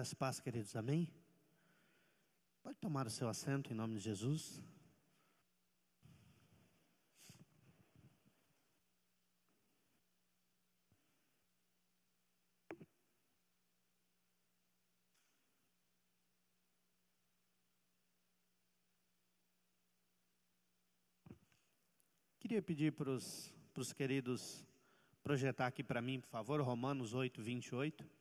Graças paz, queridos, amém? Pode tomar o seu assento em nome de Jesus. Queria pedir para os queridos projetar aqui para mim, por favor, Romanos 8, 28.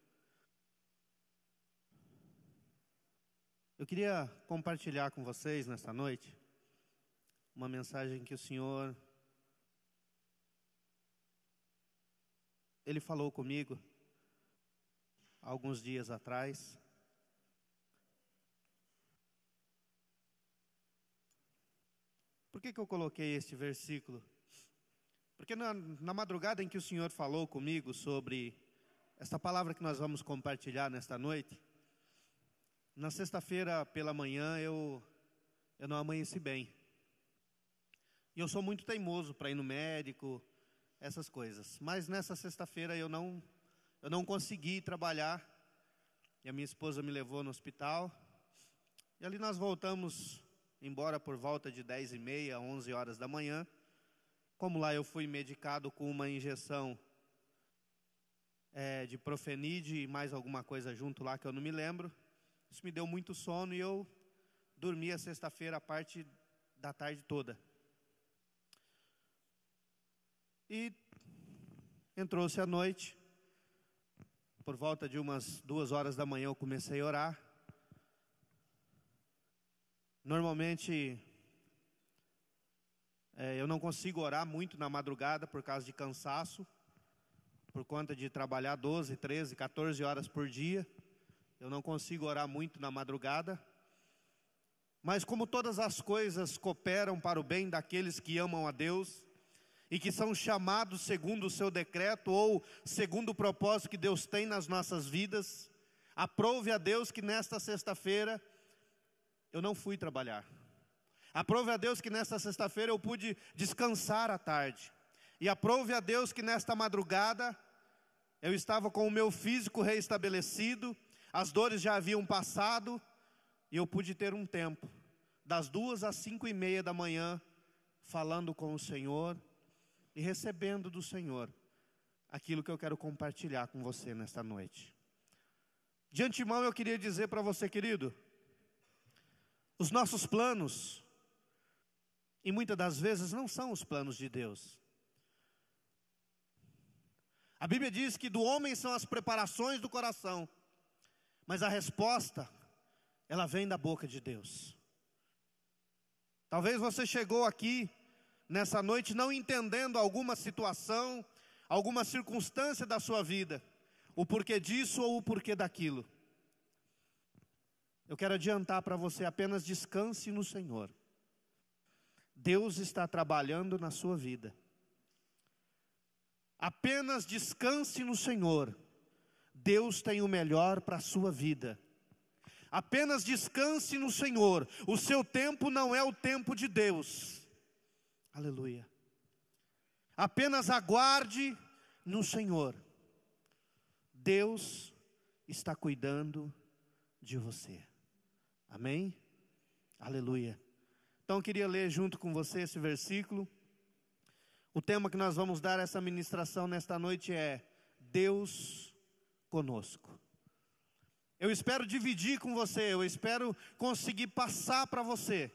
Eu queria compartilhar com vocês nesta noite uma mensagem que o Senhor ele falou comigo alguns dias atrás. Por que, que eu coloquei este versículo? Porque na, na madrugada em que o Senhor falou comigo sobre esta palavra que nós vamos compartilhar nesta noite, na sexta-feira pela manhã eu, eu não amanheci bem. E eu sou muito teimoso para ir no médico, essas coisas. Mas nessa sexta-feira eu não, eu não consegui trabalhar. E a minha esposa me levou no hospital. E ali nós voltamos embora por volta de 10 e meia, 11 horas da manhã. Como lá eu fui medicado com uma injeção é, de profenide e mais alguma coisa junto lá que eu não me lembro. Isso me deu muito sono e eu dormi a sexta-feira a parte da tarde toda. E entrou-se a noite, por volta de umas duas horas da manhã eu comecei a orar. Normalmente é, eu não consigo orar muito na madrugada por causa de cansaço, por conta de trabalhar 12, 13, 14 horas por dia. Eu não consigo orar muito na madrugada. Mas como todas as coisas cooperam para o bem daqueles que amam a Deus e que são chamados segundo o seu decreto ou segundo o propósito que Deus tem nas nossas vidas, aprove a Deus que nesta sexta-feira eu não fui trabalhar. Aprove a Deus que nesta sexta-feira eu pude descansar à tarde. E aprove a Deus que nesta madrugada eu estava com o meu físico reestabelecido as dores já haviam passado e eu pude ter um tempo, das duas às cinco e meia da manhã, falando com o Senhor e recebendo do Senhor aquilo que eu quero compartilhar com você nesta noite. De antemão eu queria dizer para você, querido, os nossos planos, e muitas das vezes não são os planos de Deus. A Bíblia diz que do homem são as preparações do coração, mas a resposta, ela vem da boca de Deus. Talvez você chegou aqui nessa noite não entendendo alguma situação, alguma circunstância da sua vida, o porquê disso ou o porquê daquilo. Eu quero adiantar para você apenas descanse no Senhor. Deus está trabalhando na sua vida. Apenas descanse no Senhor. Deus tem o melhor para a sua vida. Apenas descanse no Senhor. O seu tempo não é o tempo de Deus. Aleluia. Apenas aguarde no Senhor. Deus está cuidando de você. Amém? Aleluia. Então eu queria ler junto com você esse versículo. O tema que nós vamos dar essa ministração nesta noite é Deus conosco. Eu espero dividir com você, eu espero conseguir passar para você,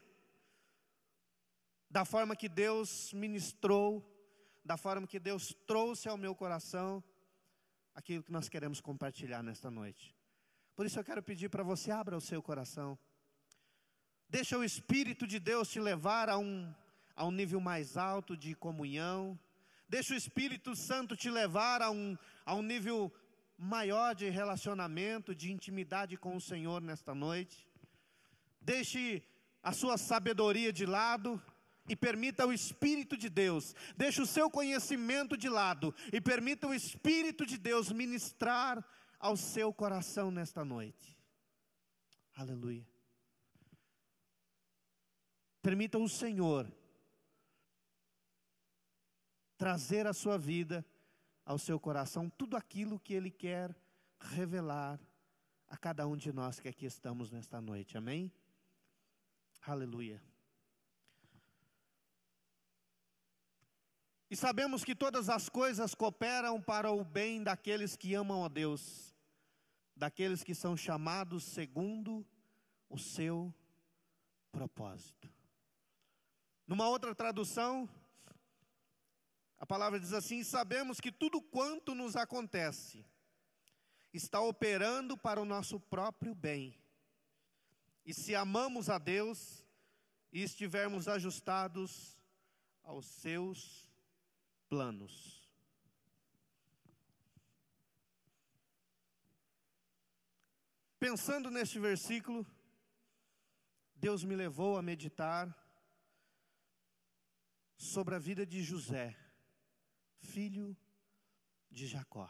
da forma que Deus ministrou, da forma que Deus trouxe ao meu coração, aquilo que nós queremos compartilhar nesta noite. Por isso eu quero pedir para você, abra o seu coração, deixa o Espírito de Deus te levar a um, a um nível mais alto de comunhão, deixa o Espírito Santo te levar a um, a um nível maior de relacionamento, de intimidade com o Senhor nesta noite. Deixe a sua sabedoria de lado e permita o Espírito de Deus, deixe o seu conhecimento de lado e permita o Espírito de Deus ministrar ao seu coração nesta noite. Aleluia. Permita o Senhor trazer à sua vida ao seu coração tudo aquilo que Ele quer revelar a cada um de nós que aqui estamos nesta noite. Amém? Aleluia. E sabemos que todas as coisas cooperam para o bem daqueles que amam a Deus, daqueles que são chamados segundo o seu propósito. Numa outra tradução, a palavra diz assim: sabemos que tudo quanto nos acontece está operando para o nosso próprio bem. E se amamos a Deus e estivermos ajustados aos seus planos. Pensando neste versículo, Deus me levou a meditar sobre a vida de José, filho de Jacó.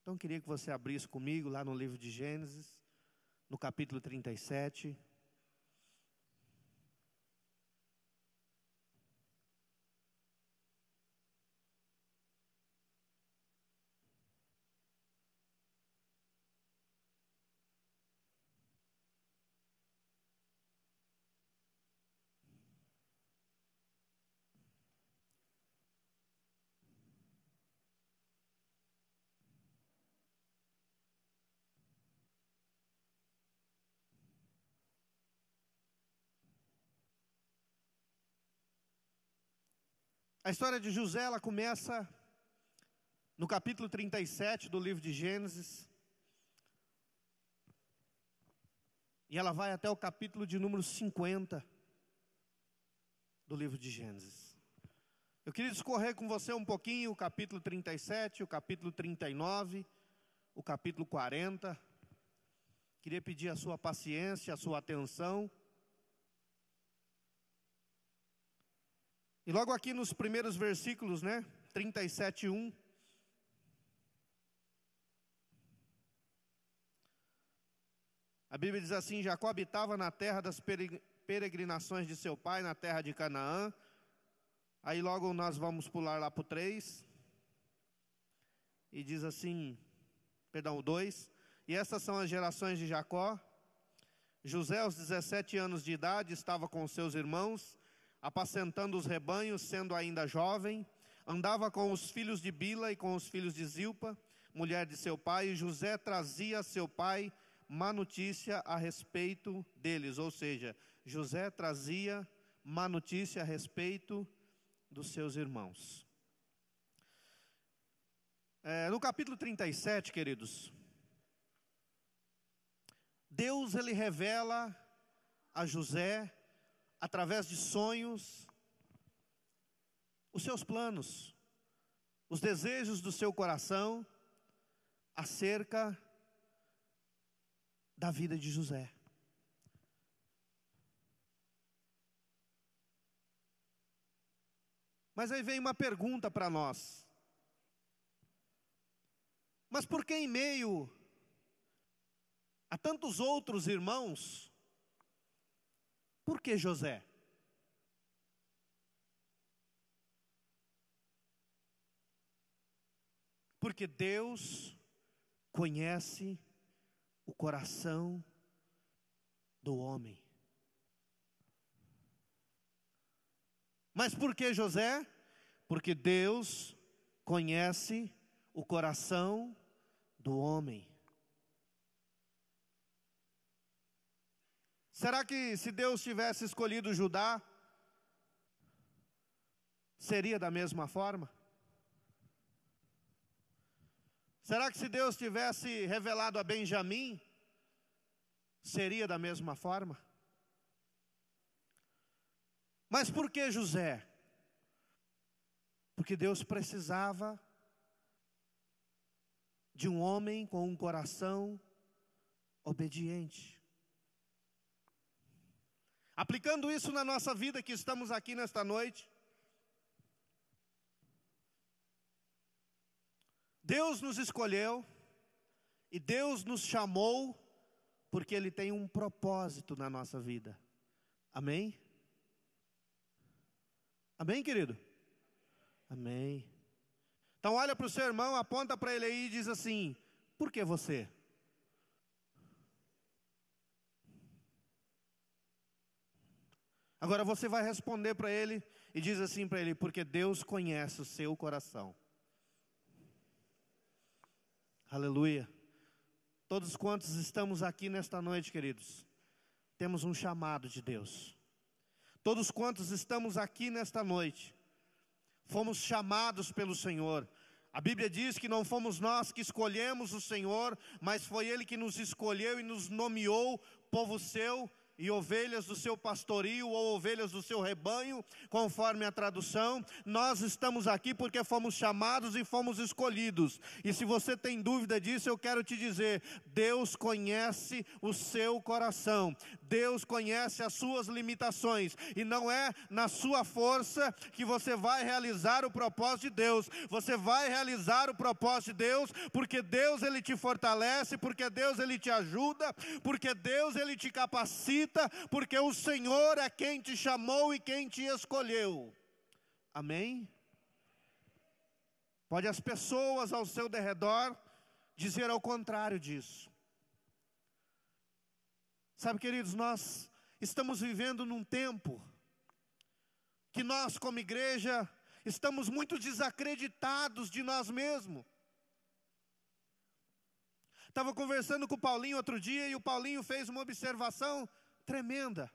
Então, queria que você abrisse comigo lá no livro de Gênesis, no capítulo 37. A história de José, ela começa no capítulo 37 do livro de Gênesis. E ela vai até o capítulo de número 50 do livro de Gênesis. Eu queria discorrer com você um pouquinho o capítulo 37, o capítulo 39, o capítulo 40. Queria pedir a sua paciência, a sua atenção. E logo aqui nos primeiros versículos, né? 37, 1. A Bíblia diz assim: Jacó habitava na terra das peregrinações de seu pai, na terra de Canaã. Aí logo nós vamos pular lá para o 3. E diz assim, perdão, o 2. E essas são as gerações de Jacó. José, aos 17 anos de idade, estava com seus irmãos apacentando os rebanhos, sendo ainda jovem, andava com os filhos de Bila e com os filhos de Zilpa, mulher de seu pai, e José trazia a seu pai má notícia a respeito deles, ou seja, José trazia má notícia a respeito dos seus irmãos. É, no capítulo 37, queridos, Deus ele revela a José através de sonhos, os seus planos, os desejos do seu coração acerca da vida de José. Mas aí vem uma pergunta para nós. Mas por que em meio a tantos outros irmãos, por que José? Porque Deus conhece o coração do homem. Mas por que José? Porque Deus conhece o coração do homem. Será que se Deus tivesse escolhido Judá, seria da mesma forma? Será que se Deus tivesse revelado a Benjamim, seria da mesma forma? Mas por que José? Porque Deus precisava de um homem com um coração obediente. Aplicando isso na nossa vida que estamos aqui nesta noite, Deus nos escolheu e Deus nos chamou porque Ele tem um propósito na nossa vida. Amém? Amém, querido? Amém. Então olha para o seu irmão, aponta para ele aí e diz assim: Por que você? Agora você vai responder para ele e diz assim para ele: porque Deus conhece o seu coração. Aleluia. Todos quantos estamos aqui nesta noite, queridos, temos um chamado de Deus. Todos quantos estamos aqui nesta noite, fomos chamados pelo Senhor. A Bíblia diz que não fomos nós que escolhemos o Senhor, mas foi Ele que nos escolheu e nos nomeou povo seu e ovelhas do seu pastorio ou ovelhas do seu rebanho, conforme a tradução. Nós estamos aqui porque fomos chamados e fomos escolhidos. E se você tem dúvida disso, eu quero te dizer: Deus conhece o seu coração. Deus conhece as suas limitações e não é na sua força que você vai realizar o propósito de Deus. Você vai realizar o propósito de Deus porque Deus ele te fortalece, porque Deus ele te ajuda, porque Deus ele te capacita porque o Senhor é quem te chamou e quem te escolheu. Amém? Pode as pessoas ao seu derredor dizer ao contrário disso. Sabe, queridos, nós estamos vivendo num tempo que nós, como igreja, estamos muito desacreditados de nós mesmos. Estava conversando com o Paulinho outro dia e o Paulinho fez uma observação tremenda.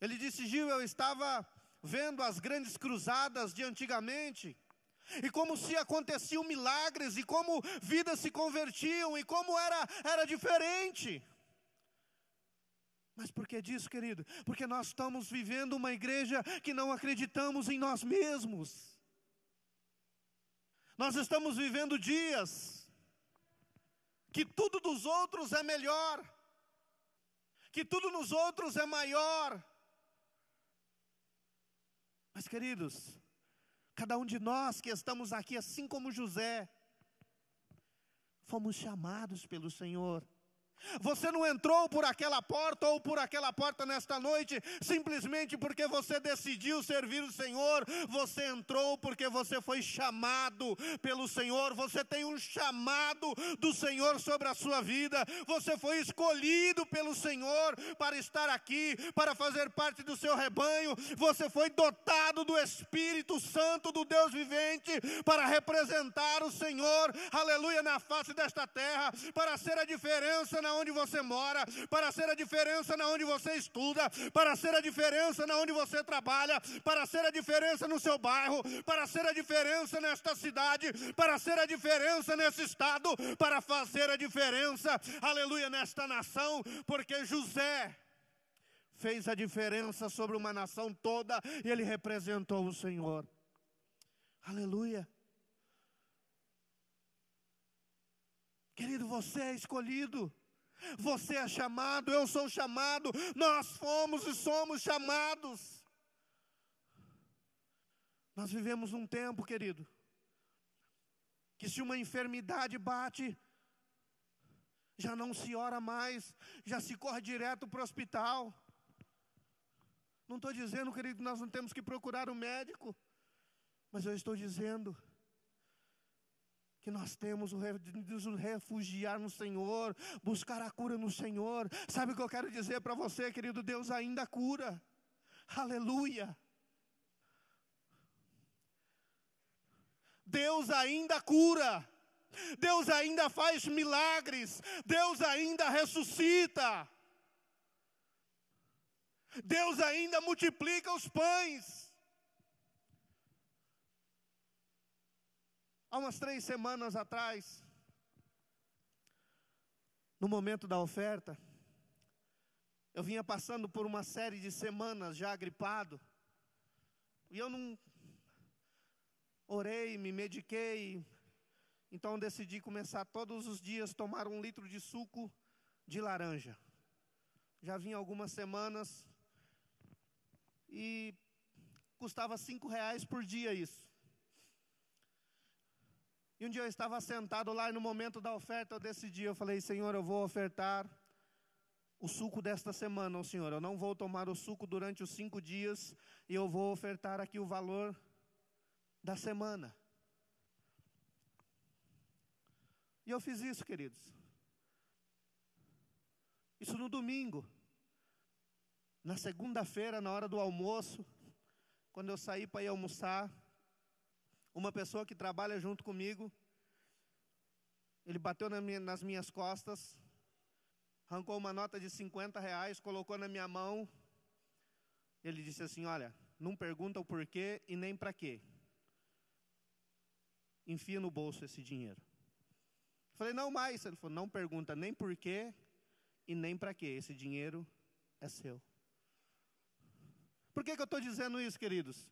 Ele disse: Gil, eu estava vendo as grandes cruzadas de antigamente, e como se aconteciam milagres, e como vidas se convertiam, e como era, era diferente. Mas por que disso, querido? Porque nós estamos vivendo uma igreja que não acreditamos em nós mesmos. Nós estamos vivendo dias que tudo dos outros é melhor que tudo nos outros é maior. Mas, queridos, cada um de nós que estamos aqui, assim como José, fomos chamados pelo Senhor você não entrou por aquela porta ou por aquela porta nesta noite simplesmente porque você decidiu servir o Senhor. Você entrou porque você foi chamado pelo Senhor. Você tem um chamado do Senhor sobre a sua vida. Você foi escolhido pelo Senhor para estar aqui, para fazer parte do seu rebanho. Você foi dotado do Espírito Santo do Deus vivente para representar o Senhor, aleluia, na face desta terra, para ser a diferença na onde você mora, para ser a diferença na onde você estuda, para ser a diferença na onde você trabalha, para ser a diferença no seu bairro, para ser a diferença nesta cidade, para ser a diferença nesse estado, para fazer a diferença, aleluia, nesta nação, porque José fez a diferença sobre uma nação toda e ele representou o Senhor. Aleluia. Querido, você é escolhido. Você é chamado, eu sou chamado, nós fomos e somos chamados. Nós vivemos um tempo, querido, que se uma enfermidade bate, já não se ora mais, já se corre direto para o hospital. Não estou dizendo, querido, que nós não temos que procurar o um médico, mas eu estou dizendo que nós temos de nos refugiar no Senhor, buscar a cura no Senhor. Sabe o que eu quero dizer para você, querido? Deus ainda cura. Aleluia. Deus ainda cura. Deus ainda faz milagres. Deus ainda ressuscita. Deus ainda multiplica os pães. Há umas três semanas atrás, no momento da oferta, eu vinha passando por uma série de semanas já gripado, e eu não orei, me mediquei, então decidi começar todos os dias tomar um litro de suco de laranja. Já vinha algumas semanas e custava cinco reais por dia isso. E um dia eu estava sentado lá e no momento da oferta eu decidi, eu falei, Senhor, eu vou ofertar o suco desta semana, oh, Senhor. Eu não vou tomar o suco durante os cinco dias e eu vou ofertar aqui o valor da semana. E eu fiz isso, queridos. Isso no domingo. Na segunda-feira, na hora do almoço, quando eu saí para ir almoçar, uma pessoa que trabalha junto comigo, ele bateu na minha, nas minhas costas, arrancou uma nota de 50 reais, colocou na minha mão. Ele disse assim: Olha, não pergunta o porquê e nem para quê. Enfia no bolso esse dinheiro. Eu falei: Não mais. Ele falou: Não pergunta nem porquê e nem para quê. Esse dinheiro é seu. Por que, que eu estou dizendo isso, queridos?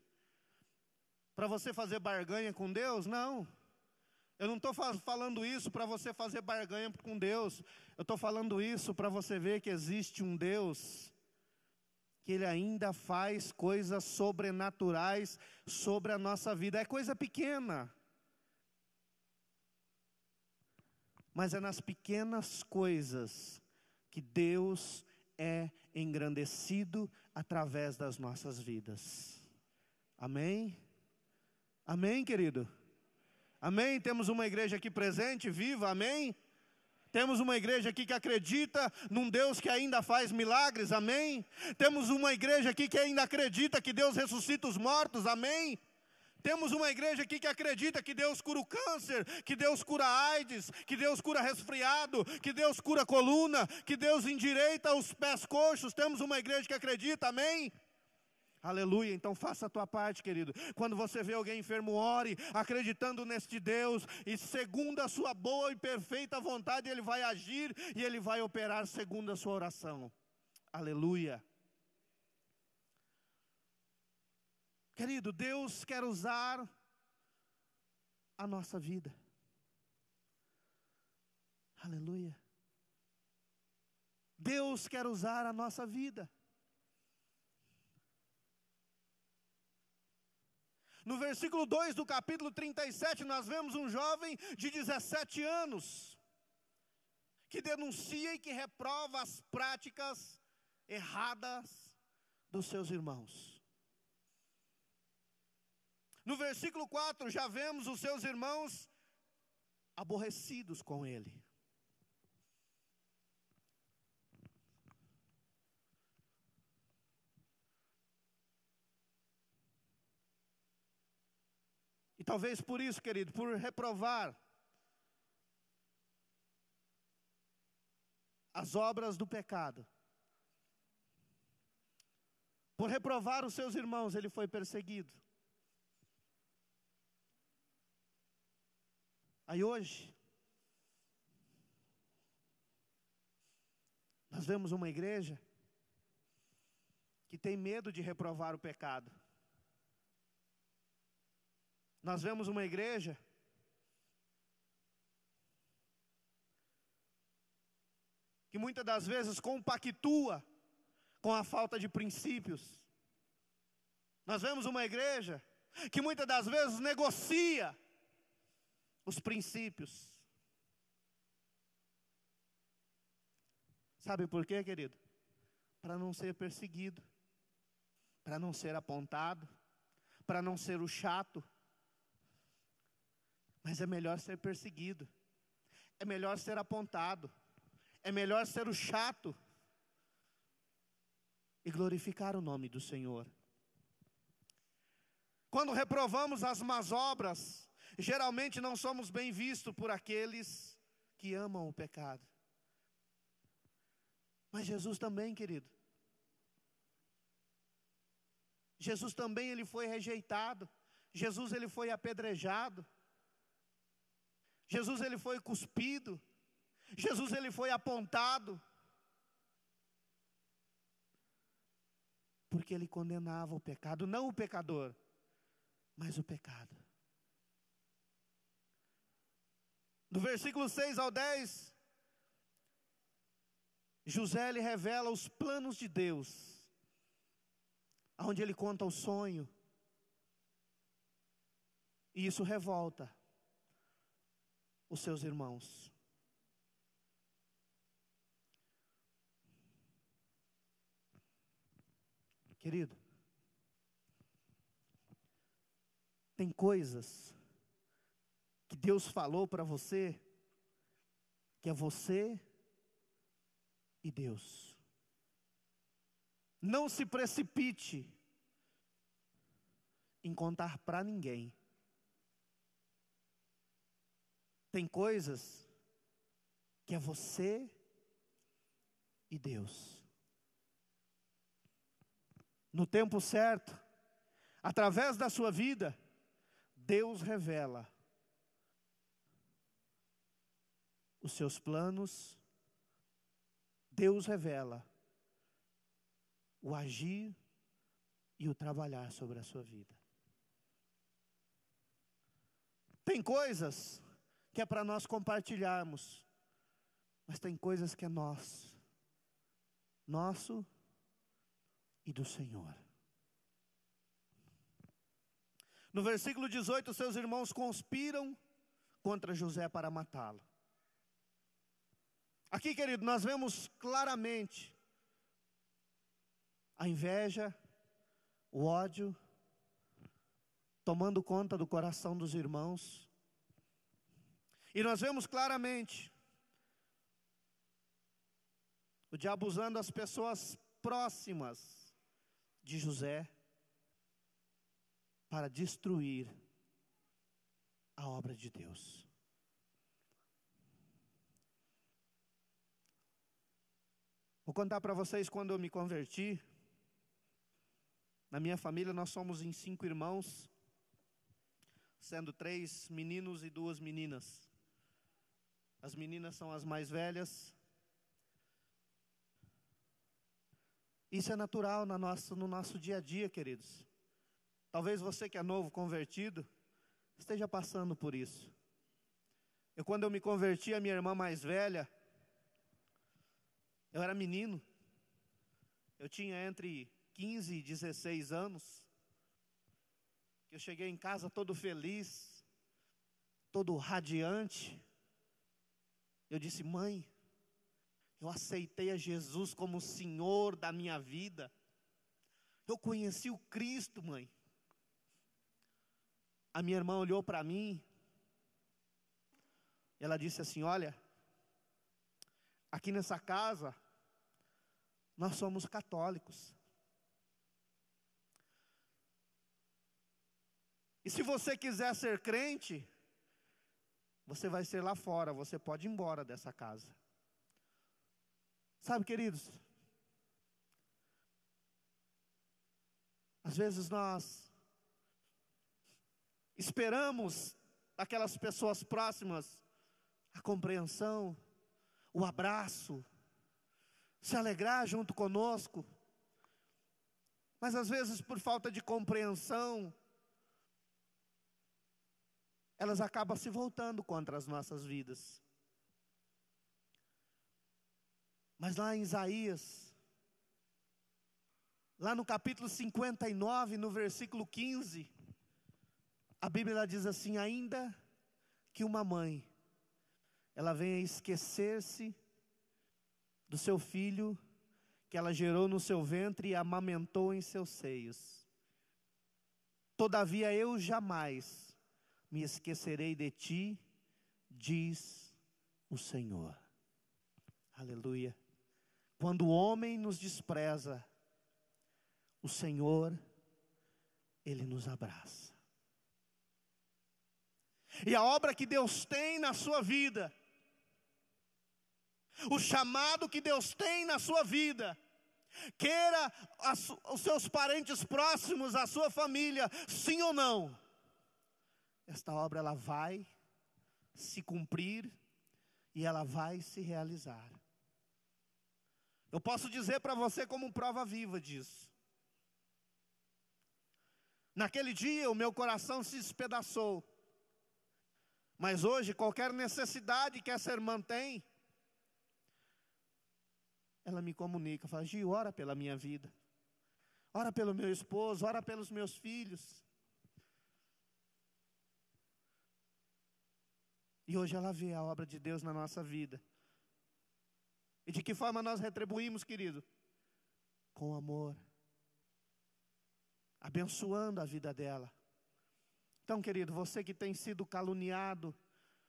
Para você fazer barganha com Deus? Não. Eu não estou falando isso para você fazer barganha com Deus. Eu estou falando isso para você ver que existe um Deus que Ele ainda faz coisas sobrenaturais sobre a nossa vida. É coisa pequena. Mas é nas pequenas coisas que Deus é engrandecido através das nossas vidas. Amém? Amém, querido? Amém? Temos uma igreja aqui presente, viva, amém? Temos uma igreja aqui que acredita num Deus que ainda faz milagres, amém? Temos uma igreja aqui que ainda acredita que Deus ressuscita os mortos, amém? Temos uma igreja aqui que acredita que Deus cura o câncer, que Deus cura AIDS, que Deus cura resfriado, que Deus cura coluna, que Deus endireita os pés coxos. Temos uma igreja que acredita, amém? Aleluia, então faça a tua parte, querido. Quando você vê alguém enfermo, ore, acreditando neste Deus, e segundo a sua boa e perfeita vontade, Ele vai agir e Ele vai operar segundo a sua oração. Aleluia. Querido, Deus quer usar a nossa vida. Aleluia. Deus quer usar a nossa vida. No versículo 2 do capítulo 37, nós vemos um jovem de 17 anos que denuncia e que reprova as práticas erradas dos seus irmãos. No versículo 4, já vemos os seus irmãos aborrecidos com ele. E talvez por isso, querido, por reprovar as obras do pecado, por reprovar os seus irmãos, ele foi perseguido. Aí hoje, nós vemos uma igreja que tem medo de reprovar o pecado. Nós vemos uma igreja que muitas das vezes compactua com a falta de princípios. Nós vemos uma igreja que muitas das vezes negocia os princípios. Sabe por quê, querido? Para não ser perseguido, para não ser apontado, para não ser o chato, mas é melhor ser perseguido, é melhor ser apontado, é melhor ser o chato e glorificar o nome do Senhor. Quando reprovamos as más obras, geralmente não somos bem vistos por aqueles que amam o pecado. Mas Jesus também, querido. Jesus também ele foi rejeitado. Jesus ele foi apedrejado. Jesus ele foi cuspido. Jesus ele foi apontado. Porque ele condenava o pecado, não o pecador, mas o pecado. Do versículo 6 ao 10, José ele revela os planos de Deus, onde ele conta o sonho, e isso revolta os seus irmãos. Querido, tem coisas que Deus falou para você, que é você e Deus. Não se precipite em contar para ninguém. Tem coisas que é você e Deus. No tempo certo, através da sua vida, Deus revela os seus planos, Deus revela o agir e o trabalhar sobre a sua vida. Tem coisas que é para nós compartilharmos, mas tem coisas que é nosso, nosso e do Senhor. No versículo 18, seus irmãos conspiram contra José para matá-lo. Aqui, querido, nós vemos claramente a inveja, o ódio, tomando conta do coração dos irmãos. E nós vemos claramente o diabo usando as pessoas próximas de José para destruir a obra de Deus. Vou contar para vocês quando eu me converti. Na minha família nós somos em cinco irmãos, sendo três meninos e duas meninas. As meninas são as mais velhas. Isso é natural no nosso, no nosso dia a dia, queridos. Talvez você que é novo convertido esteja passando por isso. Eu, quando eu me converti, a minha irmã mais velha, eu era menino. Eu tinha entre 15 e 16 anos. Eu cheguei em casa todo feliz, todo radiante. Eu disse, mãe, eu aceitei a Jesus como Senhor da minha vida. Eu conheci o Cristo, mãe. A minha irmã olhou para mim. Ela disse assim: Olha, aqui nessa casa, nós somos católicos. E se você quiser ser crente, você vai ser lá fora, você pode ir embora dessa casa. Sabe, queridos? Às vezes nós esperamos aquelas pessoas próximas a compreensão, o abraço, se alegrar junto conosco. Mas às vezes, por falta de compreensão, elas acabam se voltando contra as nossas vidas. Mas lá em Isaías, lá no capítulo 59, no versículo 15, a Bíblia diz assim: ainda que uma mãe, ela venha esquecer-se do seu filho que ela gerou no seu ventre e amamentou em seus seios. Todavia eu jamais me esquecerei de ti, diz o Senhor. Aleluia. Quando o homem nos despreza, o Senhor, Ele nos abraça. E a obra que Deus tem na sua vida, o chamado que Deus tem na sua vida, queira os seus parentes próximos, a sua família, sim ou não, esta obra ela vai se cumprir e ela vai se realizar. Eu posso dizer para você como prova viva disso. Naquele dia o meu coração se espedaçou. Mas hoje, qualquer necessidade que essa irmã tem, ela me comunica, fala, Gil, ora pela minha vida, ora pelo meu esposo, ora pelos meus filhos. E hoje ela vê a obra de Deus na nossa vida. E de que forma nós retribuímos, querido? Com amor, abençoando a vida dela. Então, querido, você que tem sido caluniado,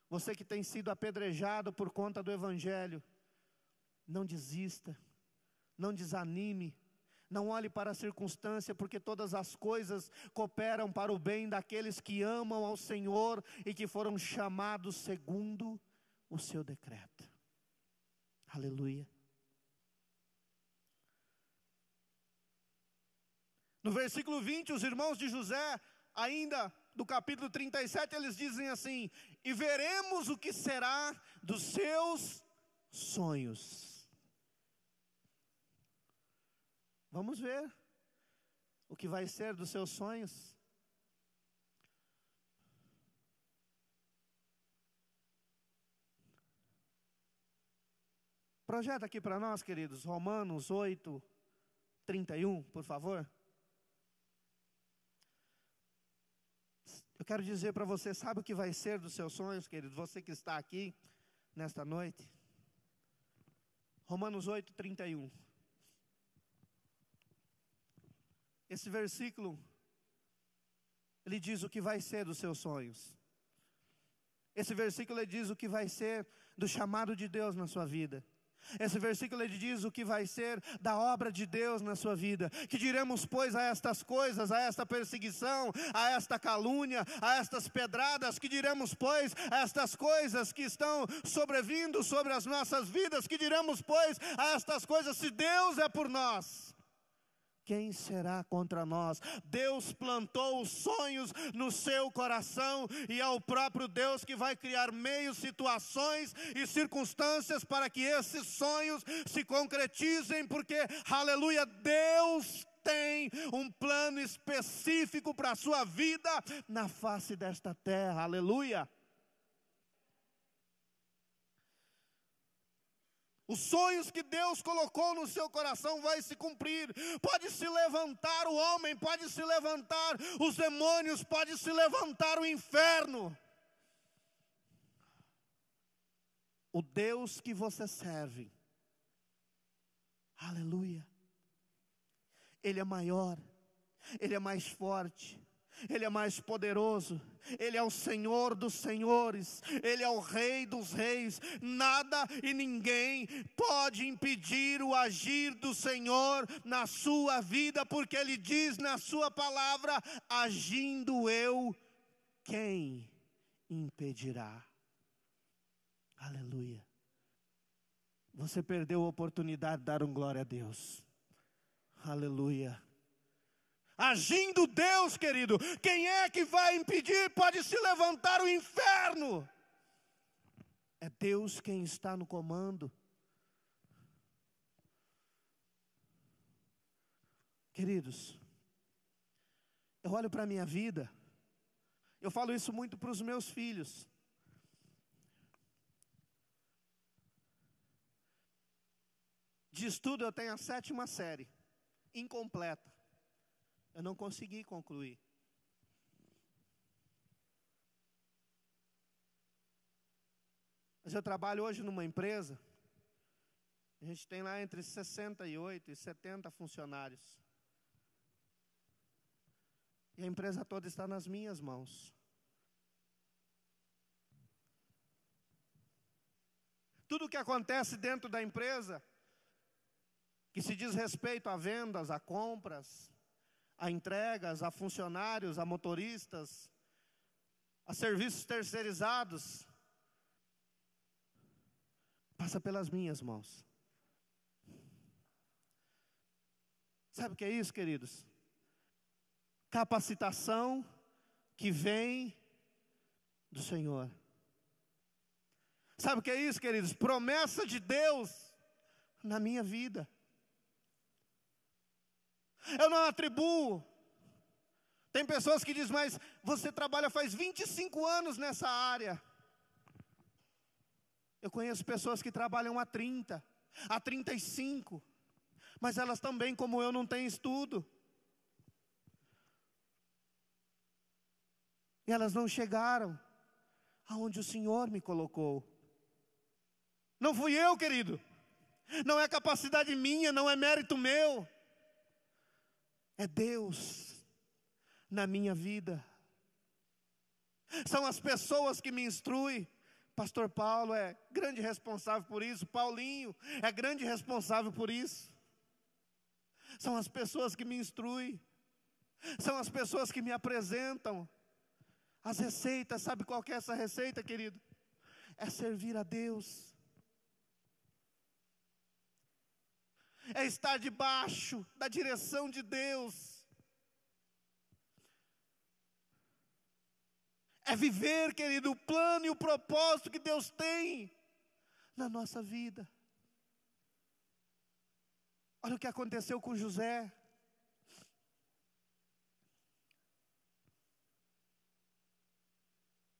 você que tem sido apedrejado por conta do Evangelho, não desista, não desanime, Não olhe para a circunstância, porque todas as coisas cooperam para o bem daqueles que amam ao Senhor e que foram chamados segundo o seu decreto. Aleluia. No versículo 20, os irmãos de José, ainda do capítulo 37, eles dizem assim: E veremos o que será dos seus sonhos. Vamos ver o que vai ser dos seus sonhos. Projeta aqui para nós, queridos, Romanos 8, 31, por favor. Eu quero dizer para você, sabe o que vai ser dos seus sonhos, querido? Você que está aqui nesta noite. Romanos 8, 31. Esse versículo, ele diz o que vai ser dos seus sonhos. Esse versículo ele diz o que vai ser do chamado de Deus na sua vida. Esse versículo ele diz o que vai ser da obra de Deus na sua vida. Que diremos, pois, a estas coisas, a esta perseguição, a esta calúnia, a estas pedradas, que diremos, pois, a estas coisas que estão sobrevindo sobre as nossas vidas, que diremos, pois, a estas coisas, se Deus é por nós quem será contra nós? Deus plantou os sonhos no seu coração e é o próprio Deus que vai criar meios, situações e circunstâncias para que esses sonhos se concretizem, porque, aleluia, Deus tem um plano específico para a sua vida na face desta terra, aleluia. Os sonhos que Deus colocou no seu coração vai se cumprir. Pode se levantar o homem, pode se levantar os demônios, pode se levantar o inferno. O Deus que você serve, aleluia, Ele é maior, Ele é mais forte, ele é mais poderoso, Ele é o Senhor dos senhores, Ele é o Rei dos reis. Nada e ninguém pode impedir o agir do Senhor na sua vida, porque Ele diz na Sua palavra: agindo eu, quem impedirá? Aleluia. Você perdeu a oportunidade de dar um glória a Deus. Aleluia. Agindo Deus, querido, quem é que vai impedir? Pode se levantar o inferno. É Deus quem está no comando. Queridos, eu olho para a minha vida, eu falo isso muito para os meus filhos. De estudo eu tenho a sétima série, incompleta. Eu não consegui concluir. Mas eu trabalho hoje numa empresa. A gente tem lá entre 68 e 70 funcionários. E a empresa toda está nas minhas mãos. Tudo o que acontece dentro da empresa, que se diz respeito a vendas, a compras, a entregas, a funcionários, a motoristas, a serviços terceirizados, passa pelas minhas mãos. Sabe o que é isso, queridos? Capacitação que vem do Senhor. Sabe o que é isso, queridos? Promessa de Deus na minha vida. Eu não atribuo. Tem pessoas que dizem, mas você trabalha faz 25 anos nessa área. Eu conheço pessoas que trabalham há 30, há 35, mas elas também, como eu, não têm estudo. E elas não chegaram aonde o Senhor me colocou. Não fui eu, querido. Não é capacidade minha, não é mérito meu é Deus na minha vida. São as pessoas que me instruem. Pastor Paulo é grande responsável por isso, Paulinho é grande responsável por isso. são as pessoas que me instruem, são as pessoas que me apresentam as receitas. Sabe qual é essa receita, querido? É servir a Deus. É estar debaixo da direção de Deus. É viver, querido, o plano e o propósito que Deus tem na nossa vida. Olha o que aconteceu com José.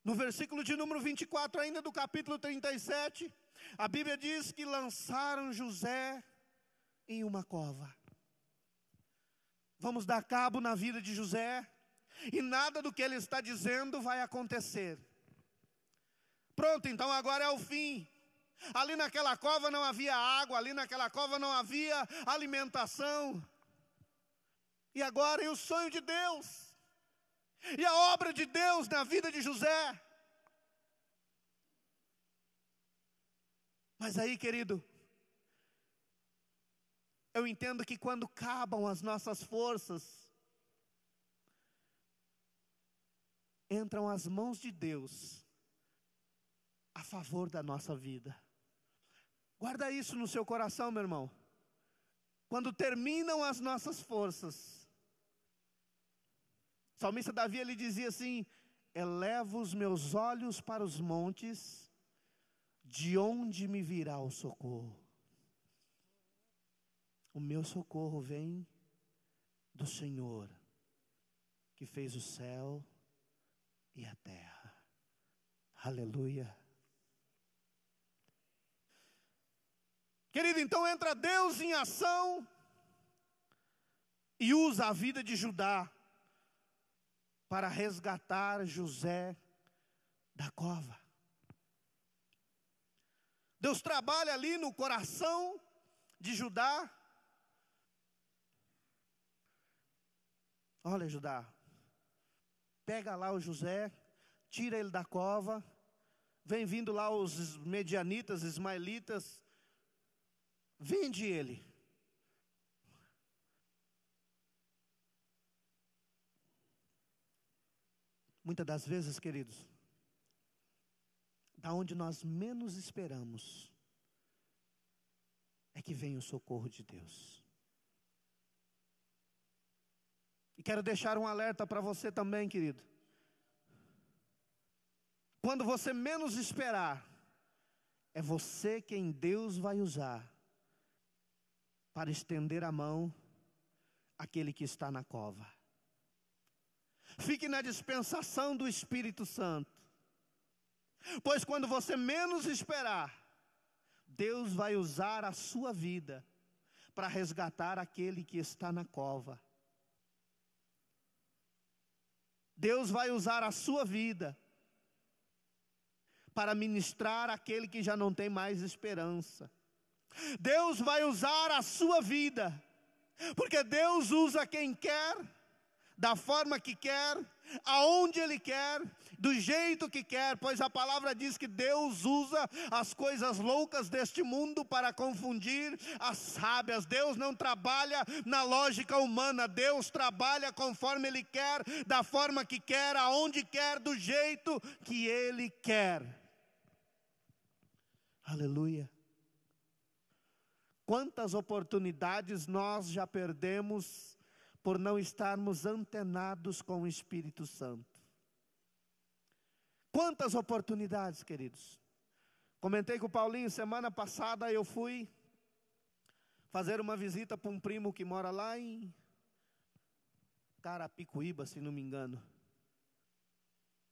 No versículo de número 24, ainda do capítulo 37, a Bíblia diz que lançaram José em uma cova. Vamos dar cabo na vida de José, e nada do que ele está dizendo vai acontecer. Pronto, então agora é o fim. Ali naquela cova não havia água, ali naquela cova não havia alimentação. E agora, e o sonho de Deus? E a obra de Deus na vida de José? Mas aí, querido, eu entendo que quando acabam as nossas forças, entram as mãos de Deus a favor da nossa vida. Guarda isso no seu coração, meu irmão. Quando terminam as nossas forças, o salmista Davi ele dizia assim: Elevo os meus olhos para os montes, de onde me virá o socorro? O meu socorro vem do Senhor, que fez o céu e a terra. Aleluia. Querido, então entra Deus em ação e usa a vida de Judá para resgatar José da cova. Deus trabalha ali no coração de Judá. Olha, Judá, pega lá o José, tira ele da cova, vem vindo lá os medianitas, ismaelitas, Vende ele. Muitas das vezes, queridos, da onde nós menos esperamos, é que vem o socorro de Deus. E quero deixar um alerta para você também, querido. Quando você menos esperar, é você quem Deus vai usar para estender a mão àquele que está na cova. Fique na dispensação do Espírito Santo, pois quando você menos esperar, Deus vai usar a sua vida para resgatar aquele que está na cova. Deus vai usar a sua vida para ministrar aquele que já não tem mais esperança. Deus vai usar a sua vida, porque Deus usa quem quer, da forma que quer, aonde Ele quer, do jeito que quer, pois a palavra diz que Deus usa as coisas loucas deste mundo para confundir as sábias. Deus não trabalha na lógica humana, Deus trabalha conforme Ele quer, da forma que quer, aonde quer, do jeito que Ele quer. Aleluia. Quantas oportunidades nós já perdemos por não estarmos antenados com o Espírito Santo. Quantas oportunidades, queridos. Comentei com o Paulinho semana passada, eu fui fazer uma visita para um primo que mora lá em Carapicuíba, se não me engano.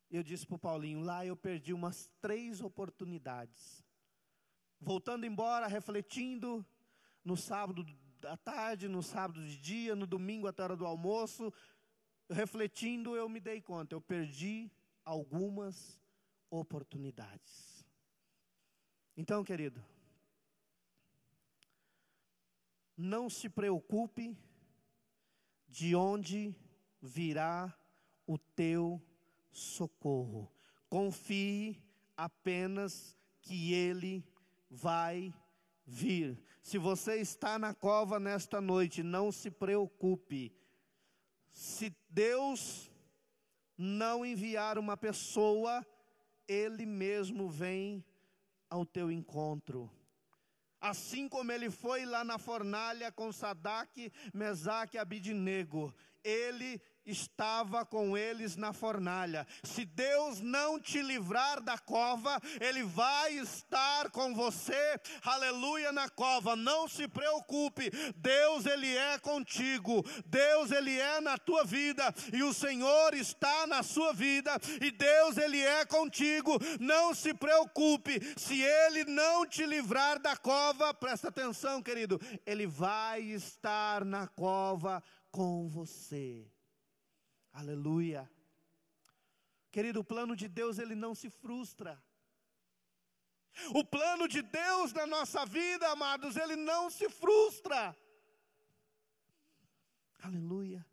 Eu disse para o Paulinho, lá eu perdi umas três oportunidades. Voltando embora, refletindo, no sábado à tarde, no sábado de dia, no domingo até a hora do almoço, refletindo, eu me dei conta, eu perdi algumas oportunidades. Então, querido, não se preocupe de onde virá o teu socorro. Confie apenas que Ele vai vir. Se você está na cova nesta noite, não se preocupe. Se Deus não enviar uma pessoa, Ele mesmo vem ao teu encontro. Assim como ele foi lá na fornalha com Sadak, Mesaque e Abidnego, ele estava com eles na fornalha. Se Deus não te livrar da cova, Ele vai estar com você, aleluia, na cova. Não se preocupe, Deus, Ele é contigo, Deus, Ele é na tua vida, e o Senhor está na sua vida, e Deus, Ele é contigo. Não se preocupe, se Ele não te livrar da cova, presta atenção, querido, Ele vai estar na cova com você. Aleluia. Querido, o plano de Deus ele não se frustra. O plano de Deus na nossa vida, amados, ele não se frustra. Aleluia.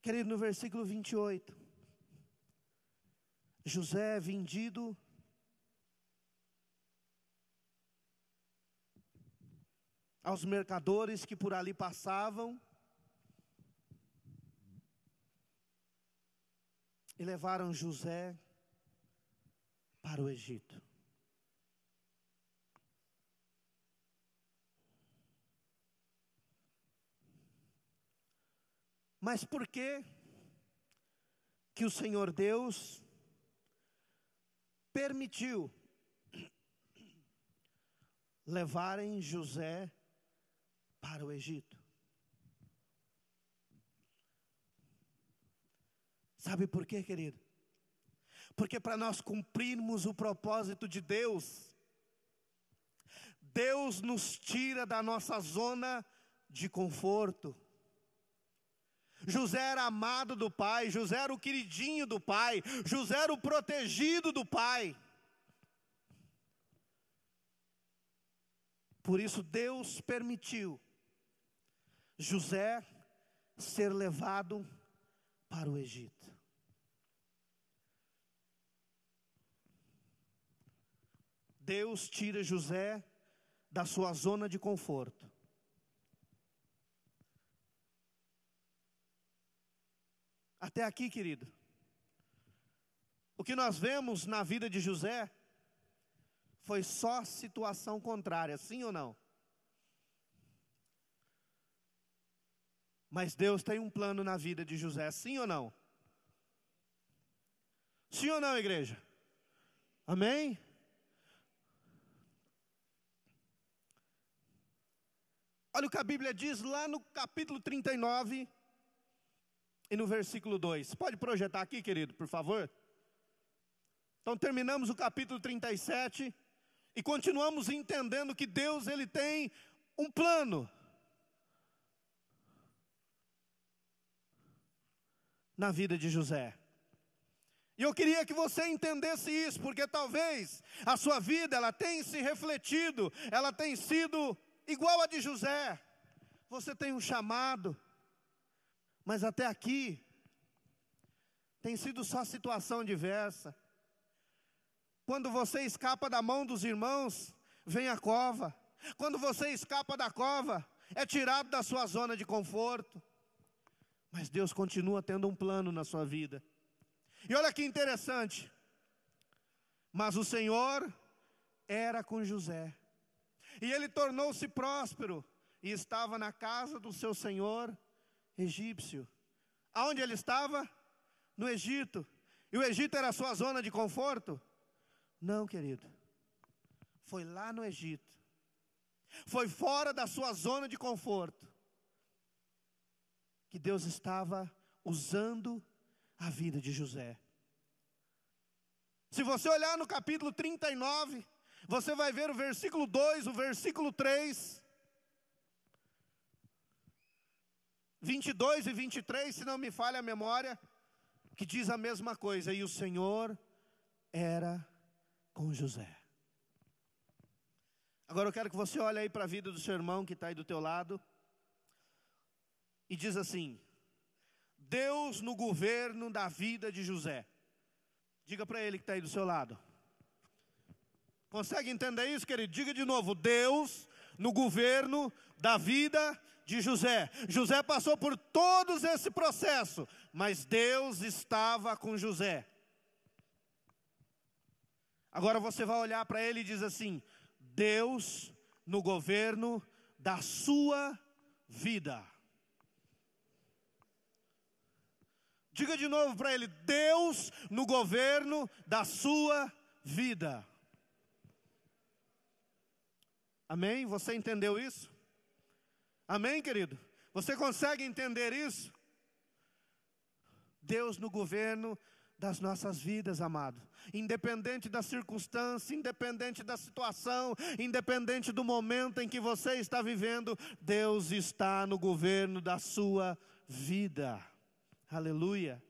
Querido, no versículo 28, José vendido aos mercadores que por ali passavam e levaram José para o Egito. Mas por que que o Senhor Deus permitiu levarem José para o Egito. Sabe por quê, querido? Porque para nós cumprirmos o propósito de Deus, Deus nos tira da nossa zona de conforto. José era amado do pai, José era o queridinho do pai, José era o protegido do pai. Por isso Deus permitiu José ser levado para o Egito. Deus tira José da sua zona de conforto. Até aqui, querido. O que nós vemos na vida de José foi só situação contrária, sim ou não? Mas Deus tem um plano na vida de José, sim ou não? Sim ou não, igreja? Amém? Olha o que a Bíblia diz lá no capítulo 39 e no versículo 2. Pode projetar aqui, querido, por favor? Então terminamos o capítulo 37 e continuamos entendendo que Deus ele tem um plano. Na vida de José. E eu queria que você entendesse isso, porque talvez a sua vida ela tenha se refletido, ela tem sido igual a de José. Você tem um chamado, mas até aqui tem sido só situação diversa. Quando você escapa da mão dos irmãos, vem a cova. Quando você escapa da cova, é tirado da sua zona de conforto. Mas Deus continua tendo um plano na sua vida. E olha que interessante. Mas o Senhor era com José. E ele tornou-se próspero e estava na casa do seu senhor egípcio. Aonde ele estava? No Egito. E o Egito era a sua zona de conforto? Não, querido. Foi lá no Egito. Foi fora da sua zona de conforto que Deus estava usando a vida de José. Se você olhar no capítulo 39, você vai ver o versículo 2, o versículo 3, 22 e 23, se não me falha a memória, que diz a mesma coisa, e o Senhor era com José. Agora eu quero que você olhe aí para a vida do seu irmão que está aí do teu lado e diz assim: Deus no governo da vida de José. Diga para ele que está aí do seu lado. Consegue entender isso, querido? Diga de novo: Deus no governo da vida de José. José passou por todos esse processo, mas Deus estava com José. Agora você vai olhar para ele e diz assim: Deus no governo da sua vida. Diga de novo para ele: Deus no governo da sua vida. Amém? Você entendeu isso? Amém, querido? Você consegue entender isso? Deus no governo das nossas vidas, amado. Independente da circunstância, independente da situação, independente do momento em que você está vivendo, Deus está no governo da sua vida. Aleluia.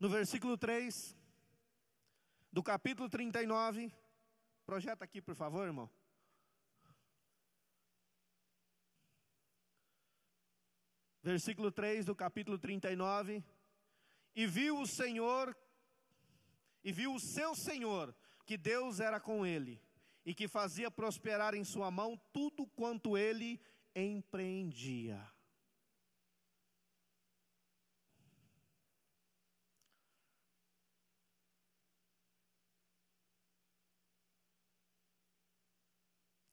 No versículo 3 do capítulo 39, projeta aqui, por favor, irmão. Versículo 3 do capítulo 39. E viu o Senhor, e viu o seu Senhor, que Deus era com ele, e que fazia prosperar em sua mão tudo quanto ele empreendia.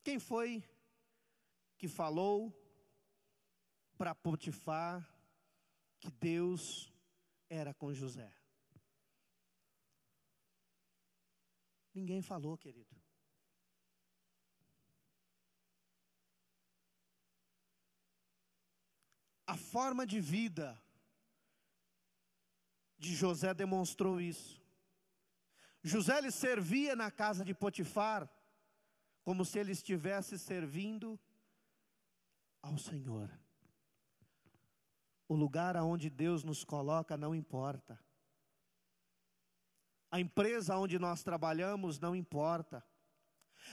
Quem foi que falou para Potifar que Deus era com José? Ninguém falou, querido. A forma de vida de José demonstrou isso. José lhe servia na casa de Potifar como se ele estivesse servindo ao Senhor. O lugar aonde Deus nos coloca não importa. A empresa onde nós trabalhamos não importa.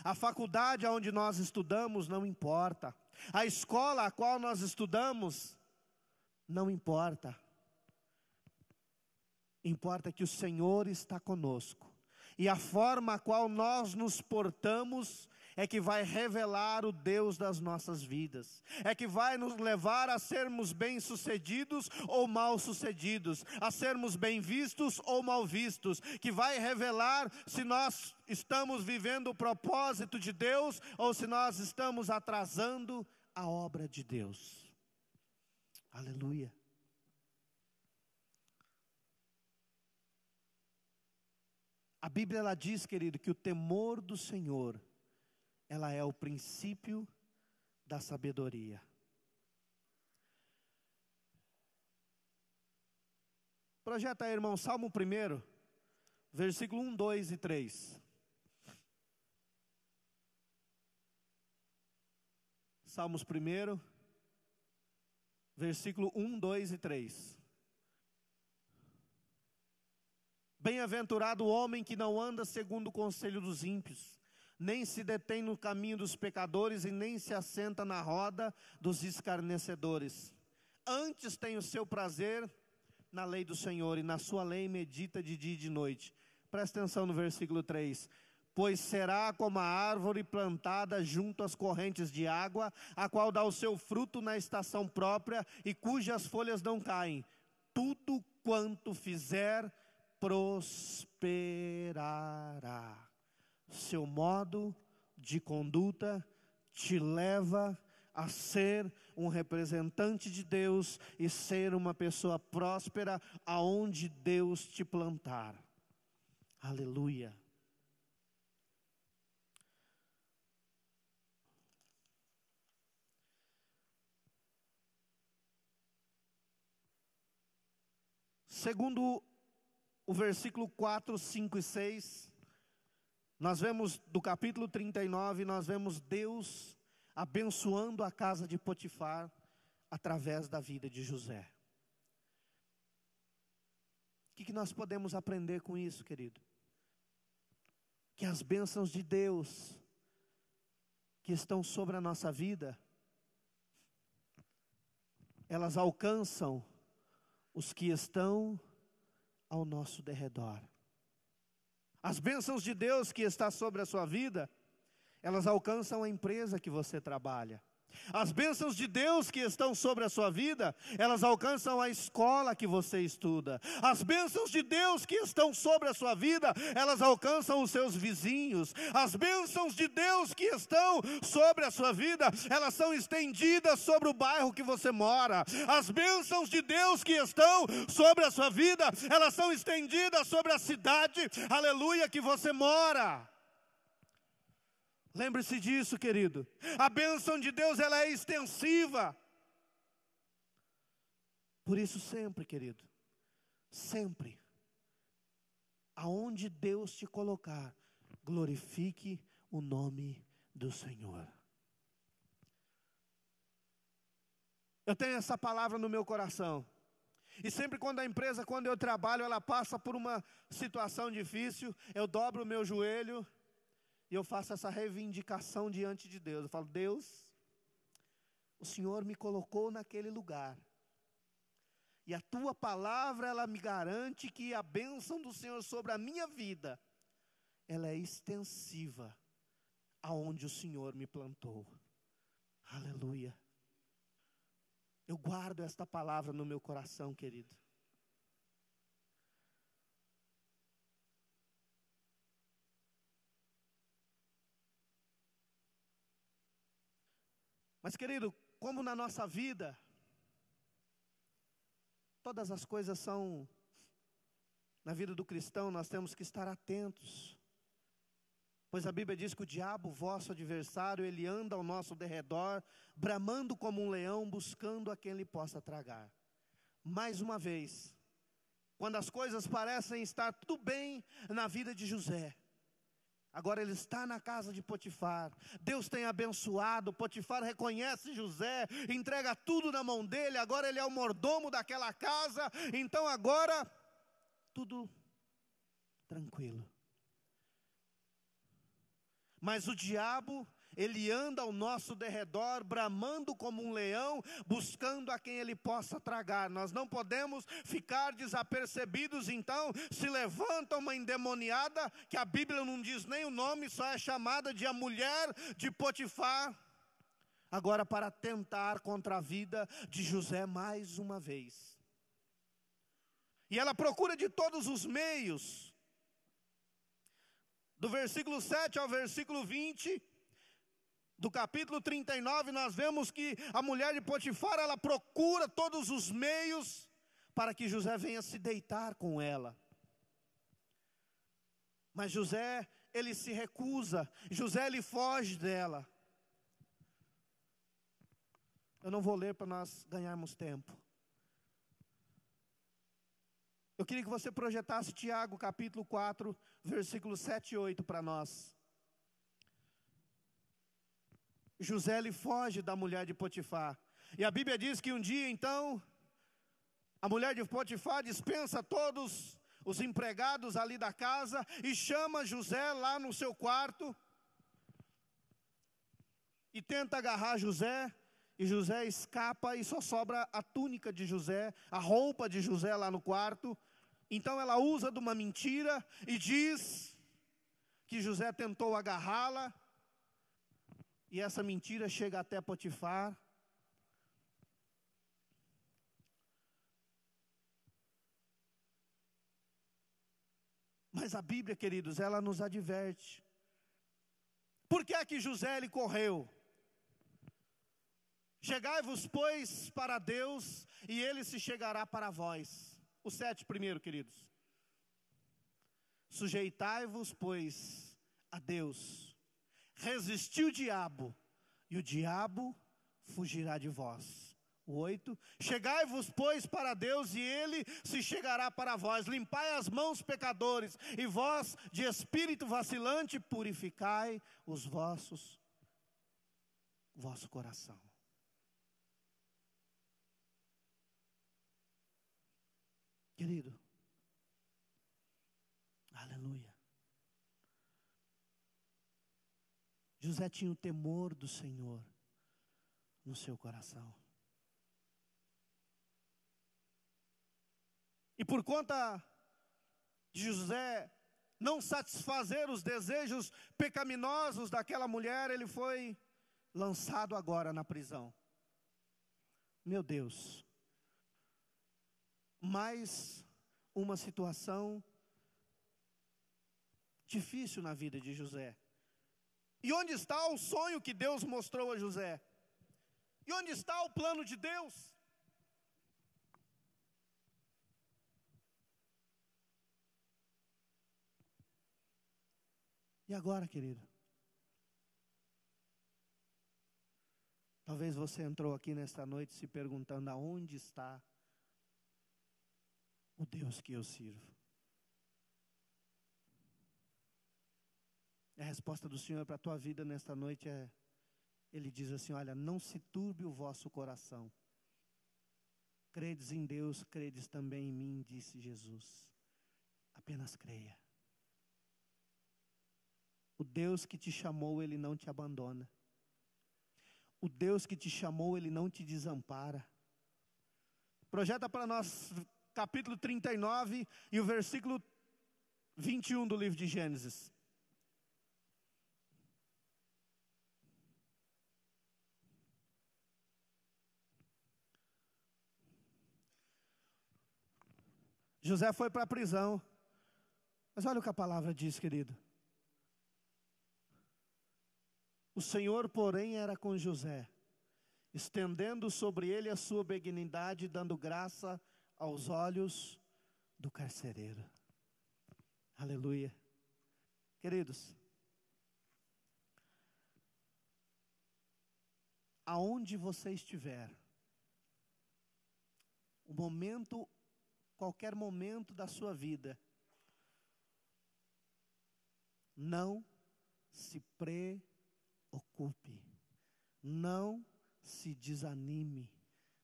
A faculdade onde nós estudamos não importa. A escola a qual nós estudamos não importa. Importa que o Senhor está conosco. E a forma a qual nós nos portamos é que vai revelar o Deus das nossas vidas, é que vai nos levar a sermos bem-sucedidos ou mal-sucedidos, a sermos bem vistos ou mal vistos, que vai revelar se nós estamos vivendo o propósito de Deus ou se nós estamos atrasando a obra de Deus. Aleluia. A Bíblia ela diz, querido, que o temor do Senhor ela é o princípio da sabedoria. Projeta aí, irmão, Salmo 1, versículo 1, 2 e 3. Salmos 1, versículo 1, 2 e 3. Bem-aventurado o homem que não anda segundo o conselho dos ímpios nem se detém no caminho dos pecadores e nem se assenta na roda dos escarnecedores. Antes tem o seu prazer na lei do Senhor e na sua lei medita de dia e de noite. Presta atenção no versículo 3 pois será como a árvore plantada junto às correntes de água, a qual dá o seu fruto na estação própria e cujas folhas não caem. Tudo quanto fizer prosperará seu modo de conduta te leva a ser um representante de Deus e ser uma pessoa próspera aonde Deus te plantar. Aleluia. Segundo o versículo 4, 5 e 6, nós vemos do capítulo 39, nós vemos Deus abençoando a casa de Potifar através da vida de José. O que, que nós podemos aprender com isso, querido? que as bênçãos de Deus que estão sobre a nossa vida, elas alcançam os que estão ao nosso derredor. As bênçãos de Deus que está sobre a sua vida, elas alcançam a empresa que você trabalha. As bênçãos de Deus que estão sobre a sua vida, elas alcançam a escola que você estuda. As bênçãos de Deus que estão sobre a sua vida, elas alcançam os seus vizinhos. As bênçãos de Deus que estão sobre a sua vida, elas são estendidas sobre o bairro que você mora. As bênçãos de Deus que estão sobre a sua vida, elas são estendidas sobre a cidade, aleluia, que você mora. Lembre-se disso, querido. A bênção de Deus ela é extensiva. Por isso sempre, querido, sempre aonde Deus te colocar, glorifique o nome do Senhor. Eu tenho essa palavra no meu coração. E sempre quando a empresa, quando eu trabalho, ela passa por uma situação difícil, eu dobro o meu joelho e eu faço essa reivindicação diante de Deus. Eu falo, Deus, o Senhor me colocou naquele lugar. E a tua palavra, ela me garante que a bênção do Senhor sobre a minha vida, ela é extensiva aonde o Senhor me plantou. Aleluia. Eu guardo esta palavra no meu coração, querido. Mas, querido, como na nossa vida, todas as coisas são, na vida do cristão, nós temos que estar atentos. Pois a Bíblia diz que o diabo, vosso adversário, ele anda ao nosso derredor, bramando como um leão, buscando a quem ele possa tragar. Mais uma vez, quando as coisas parecem estar tudo bem na vida de José, Agora ele está na casa de Potifar. Deus tem abençoado. Potifar reconhece José, entrega tudo na mão dele. Agora ele é o mordomo daquela casa. Então agora tudo tranquilo. Mas o diabo ele anda ao nosso derredor, bramando como um leão, buscando a quem ele possa tragar. Nós não podemos ficar desapercebidos, então, se levanta uma endemoniada, que a Bíblia não diz nem o nome, só é chamada de a mulher de Potifar. Agora, para tentar contra a vida de José mais uma vez. E ela procura de todos os meios, do versículo 7 ao versículo 20, do capítulo 39, nós vemos que a mulher de Potifar, ela procura todos os meios para que José venha se deitar com ela. Mas José, ele se recusa, José ele foge dela. Eu não vou ler para nós ganharmos tempo. Eu queria que você projetasse Tiago capítulo 4, versículos 7 e 8 para nós. José ele foge da mulher de Potifar. E a Bíblia diz que um dia então a mulher de Potifar dispensa todos os empregados ali da casa e chama José lá no seu quarto e tenta agarrar José. E José escapa e só sobra a túnica de José, a roupa de José lá no quarto. Então ela usa de uma mentira e diz que José tentou agarrá-la e essa mentira chega até Potifar. Mas a Bíblia, queridos, ela nos adverte. Por que é que José ele correu? Chegai-vos, pois, para Deus, e ele se chegará para vós. O sete primeiro, queridos. Sujeitai-vos, pois, a Deus Resisti o diabo, e o diabo fugirá de vós. O 8: Chegai-vos, pois, para Deus, e Ele se chegará para vós. Limpai as mãos, pecadores, e vós, de espírito vacilante, purificai os vossos, vosso coração. Querido, aleluia. José tinha o temor do Senhor no seu coração. E por conta de José não satisfazer os desejos pecaminosos daquela mulher, ele foi lançado agora na prisão. Meu Deus, mais uma situação difícil na vida de José. E onde está o sonho que Deus mostrou a José? E onde está o plano de Deus? E agora, querido? Talvez você entrou aqui nesta noite se perguntando aonde está o Deus que eu sirvo. A resposta do Senhor para a tua vida nesta noite é: Ele diz assim: Olha, não se turbe o vosso coração. Credes em Deus, credes também em mim, disse Jesus. Apenas creia. O Deus que te chamou, Ele não te abandona. O Deus que te chamou, Ele não te desampara. Projeta para nós capítulo 39 e o versículo 21 do livro de Gênesis. José foi para a prisão. Mas olha o que a palavra diz, querido. O Senhor, porém, era com José, estendendo sobre ele a sua benignidade, dando graça aos olhos do carcereiro. Aleluia. Queridos, aonde você estiver, o momento, qualquer momento da sua vida, não se preocupe ocupe, não se desanime,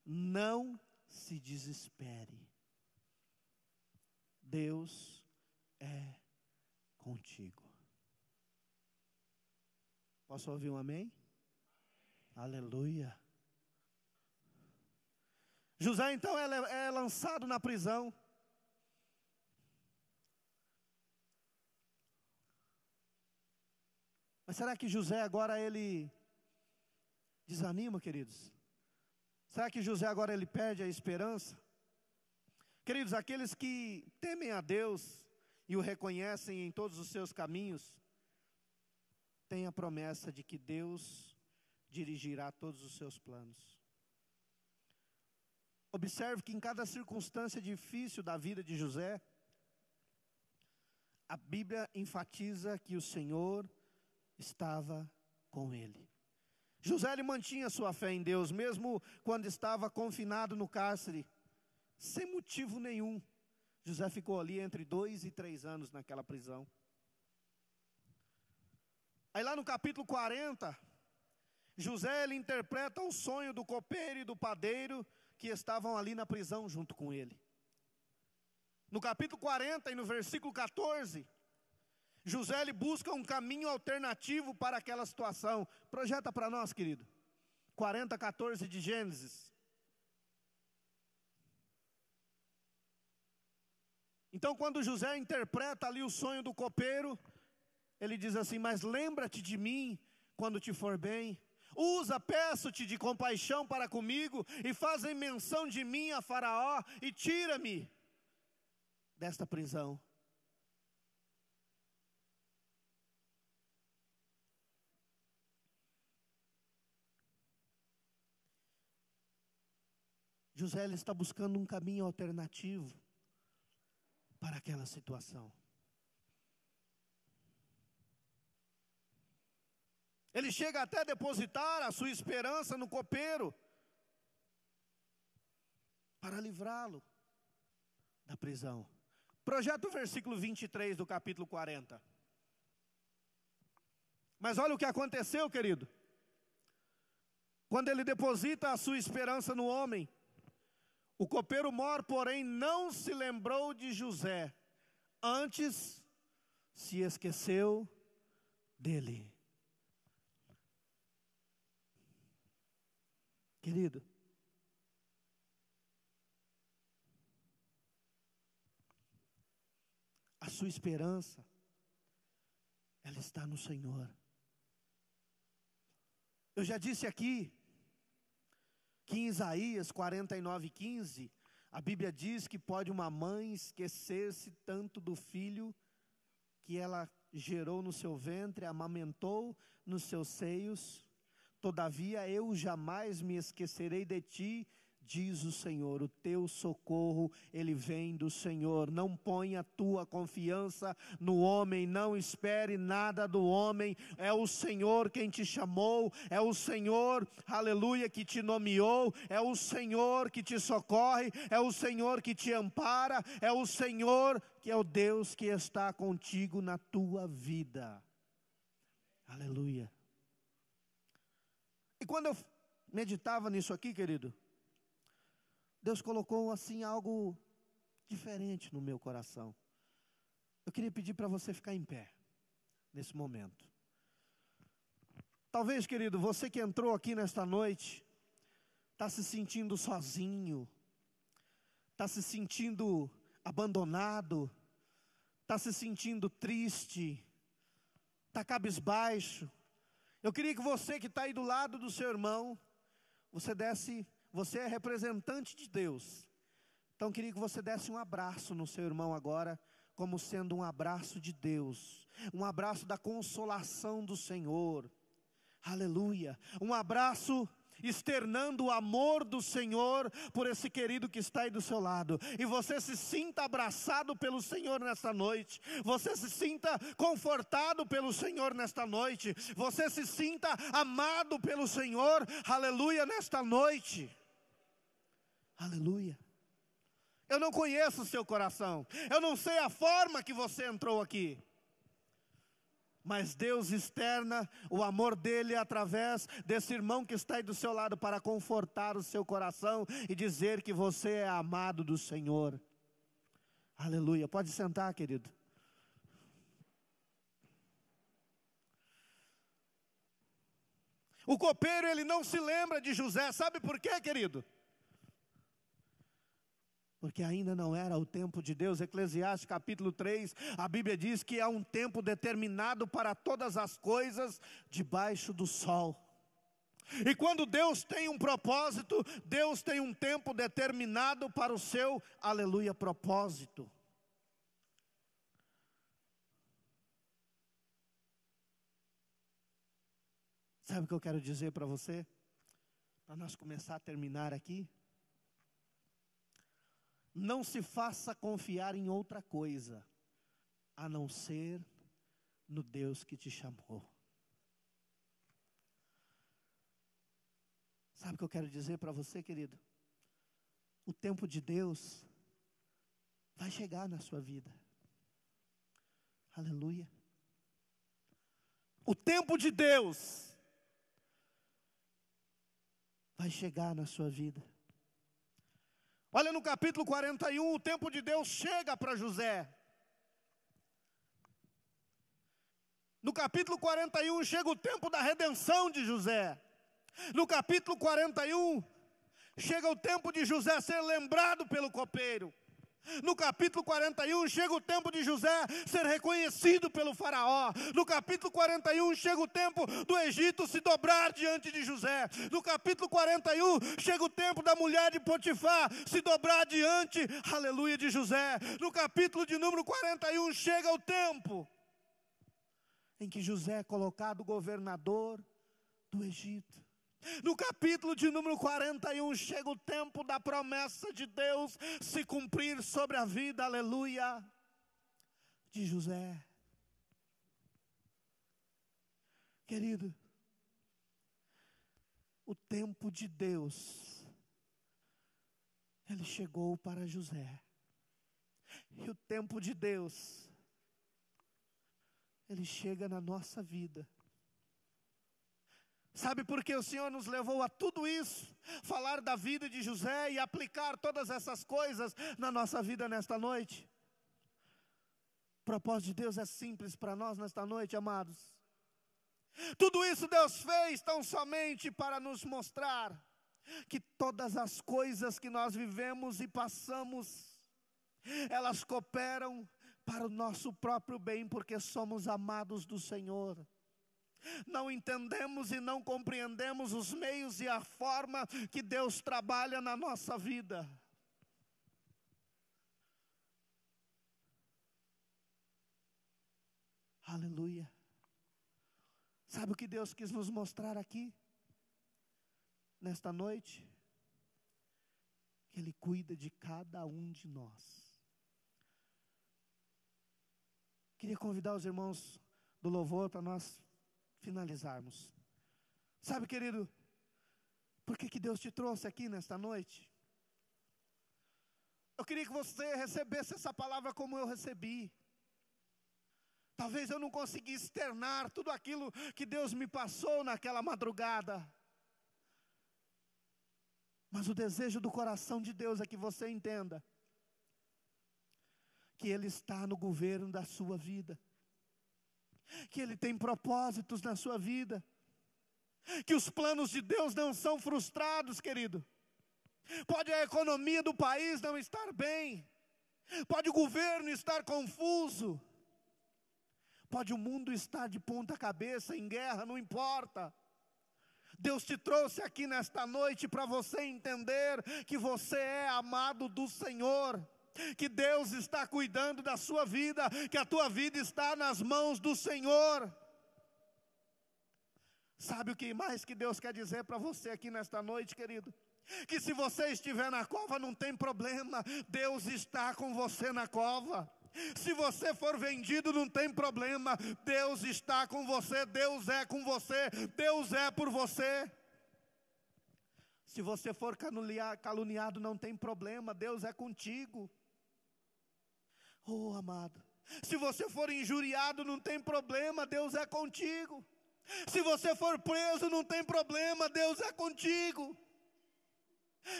não se desespere. Deus é contigo. Posso ouvir um amém? Aleluia. José então é, é lançado na prisão. Mas será que José agora ele desanima, queridos? Será que José agora ele perde a esperança? Queridos, aqueles que temem a Deus e o reconhecem em todos os seus caminhos, têm a promessa de que Deus dirigirá todos os seus planos. Observe que em cada circunstância difícil da vida de José, a Bíblia enfatiza que o Senhor estava com ele. José ele mantinha sua fé em Deus, mesmo quando estava confinado no cárcere, sem motivo nenhum. José ficou ali entre dois e três anos naquela prisão. Aí lá no capítulo 40, José ele interpreta o sonho do copeiro e do padeiro que estavam ali na prisão junto com ele. No capítulo 40 e no versículo 14, José ele busca um caminho alternativo para aquela situação. Projeta para nós, querido. 40, 14 de Gênesis. Então, quando José interpreta ali o sonho do copeiro, ele diz assim: Mas lembra-te de mim quando te for bem. Usa, peço-te de compaixão para comigo, e fazem menção de mim a Faraó, e tira-me desta prisão. José está buscando um caminho alternativo para aquela situação. Ele chega até a depositar a sua esperança no copeiro para livrá-lo da prisão. Projeta o versículo 23 do capítulo 40. Mas olha o que aconteceu, querido. Quando ele deposita a sua esperança no homem, o copeiro mor, porém, não se lembrou de José, antes se esqueceu dele. Querido, a sua esperança, ela está no Senhor. Eu já disse aqui que em Isaías 49, 15, a Bíblia diz que pode uma mãe esquecer-se tanto do filho que ela gerou no seu ventre, amamentou nos seus seios, todavia eu jamais me esquecerei de ti, diz o Senhor, o teu socorro, ele vem do Senhor. Não ponha a tua confiança no homem, não espere nada do homem. É o Senhor quem te chamou, é o Senhor, aleluia, que te nomeou, é o Senhor que te socorre, é o Senhor que te ampara, é o Senhor que é o Deus que está contigo na tua vida. Aleluia. E quando eu meditava nisso aqui, querido, Deus colocou assim algo diferente no meu coração. Eu queria pedir para você ficar em pé nesse momento. Talvez, querido, você que entrou aqui nesta noite, está se sentindo sozinho, está se sentindo abandonado, está se sentindo triste, está cabisbaixo. Eu queria que você que está aí do lado do seu irmão, você desse você é representante de Deus. Então queria que você desse um abraço no seu irmão agora, como sendo um abraço de Deus, um abraço da consolação do Senhor. Aleluia. Um abraço externando o amor do Senhor por esse querido que está aí do seu lado. E você se sinta abraçado pelo Senhor nesta noite. Você se sinta confortado pelo Senhor nesta noite. Você se sinta amado pelo Senhor. Aleluia nesta noite. Aleluia. Eu não conheço o seu coração. Eu não sei a forma que você entrou aqui. Mas Deus externa o amor dele através desse irmão que está aí do seu lado para confortar o seu coração e dizer que você é amado do Senhor. Aleluia. Pode sentar, querido. O copeiro ele não se lembra de José, sabe por quê, querido? Porque ainda não era o tempo de Deus. Eclesiastes capítulo 3, a Bíblia diz que há um tempo determinado para todas as coisas debaixo do sol. E quando Deus tem um propósito, Deus tem um tempo determinado para o seu, aleluia, propósito. Sabe o que eu quero dizer para você? Para nós começar a terminar aqui. Não se faça confiar em outra coisa, a não ser no Deus que te chamou. Sabe o que eu quero dizer para você, querido? O tempo de Deus vai chegar na sua vida. Aleluia. O tempo de Deus vai chegar na sua vida. Olha no capítulo 41, o tempo de Deus chega para José. No capítulo 41 chega o tempo da redenção de José. No capítulo 41 chega o tempo de José ser lembrado pelo copeiro. No capítulo 41 chega o tempo de José ser reconhecido pelo Faraó. No capítulo 41 chega o tempo do Egito se dobrar diante de José. No capítulo 41 chega o tempo da mulher de Potifar se dobrar diante, aleluia, de José. No capítulo de número 41 chega o tempo em que José é colocado governador do Egito. No capítulo de número 41, chega o tempo da promessa de Deus se cumprir sobre a vida, aleluia, de José. Querido, o tempo de Deus, ele chegou para José. E o tempo de Deus, ele chega na nossa vida. Sabe por que o Senhor nos levou a tudo isso? Falar da vida de José e aplicar todas essas coisas na nossa vida nesta noite? O propósito de Deus é simples para nós nesta noite, amados. Tudo isso Deus fez tão somente para nos mostrar que todas as coisas que nós vivemos e passamos, elas cooperam para o nosso próprio bem, porque somos amados do Senhor. Não entendemos e não compreendemos os meios e a forma que Deus trabalha na nossa vida. Aleluia. Sabe o que Deus quis nos mostrar aqui? Nesta noite? Que Ele cuida de cada um de nós. Queria convidar os irmãos do louvor para nós finalizarmos. Sabe, querido, por que, que Deus te trouxe aqui nesta noite? Eu queria que você recebesse essa palavra como eu recebi. Talvez eu não conseguisse externar tudo aquilo que Deus me passou naquela madrugada. Mas o desejo do coração de Deus é que você entenda que Ele está no governo da sua vida, que Ele tem propósitos na sua vida, que os planos de Deus não são frustrados, querido. Pode a economia do país não estar bem, pode o governo estar confuso, pode o mundo estar de ponta cabeça em guerra, não importa. Deus te trouxe aqui nesta noite para você entender que você é amado do Senhor que Deus está cuidando da sua vida, que a tua vida está nas mãos do Senhor. Sabe o que mais que Deus quer dizer para você aqui nesta noite, querido? Que se você estiver na cova, não tem problema, Deus está com você na cova. Se você for vendido, não tem problema, Deus está com você, Deus é com você, Deus é por você. Se você for caluniado, não tem problema, Deus é contigo. Oh, amado, se você for injuriado, não tem problema, Deus é contigo. Se você for preso, não tem problema, Deus é contigo.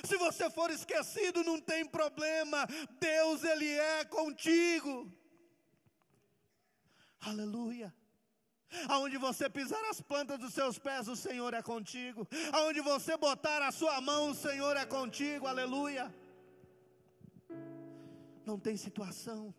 Se você for esquecido, não tem problema, Deus ele é contigo. Aleluia. Aonde você pisar as plantas dos seus pés, o Senhor é contigo. Aonde você botar a sua mão, o Senhor é contigo. Aleluia não tem situação,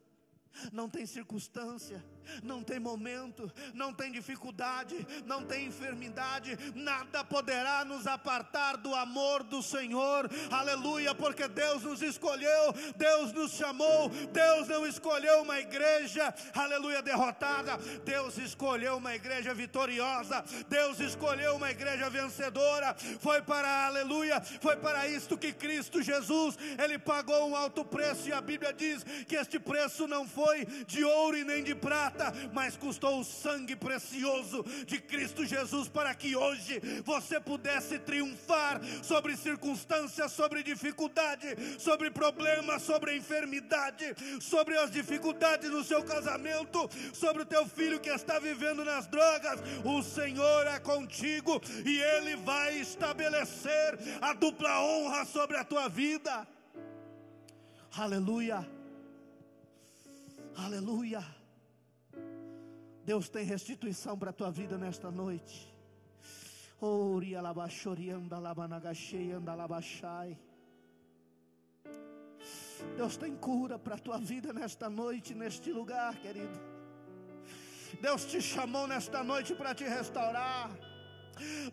não tem circunstância, não tem momento, não tem dificuldade, não tem enfermidade, nada poderá nos apartar do amor do Senhor, aleluia, porque Deus nos escolheu, Deus nos chamou, Deus não escolheu uma igreja, aleluia, derrotada, Deus escolheu uma igreja vitoriosa, Deus escolheu uma igreja vencedora, foi para, aleluia, foi para isto que Cristo Jesus, Ele pagou um alto preço, e a Bíblia diz que este preço não foi de ouro e nem de prata mas custou o sangue precioso de Cristo Jesus para que hoje você pudesse triunfar sobre circunstâncias, sobre dificuldade, sobre problemas, sobre enfermidade, sobre as dificuldades no seu casamento, sobre o teu filho que está vivendo nas drogas. O Senhor é contigo e Ele vai estabelecer a dupla honra sobre a tua vida. Aleluia. Aleluia. Deus tem restituição para a tua vida nesta noite. Deus tem cura para a tua vida nesta noite, neste lugar, querido. Deus te chamou nesta noite para te restaurar.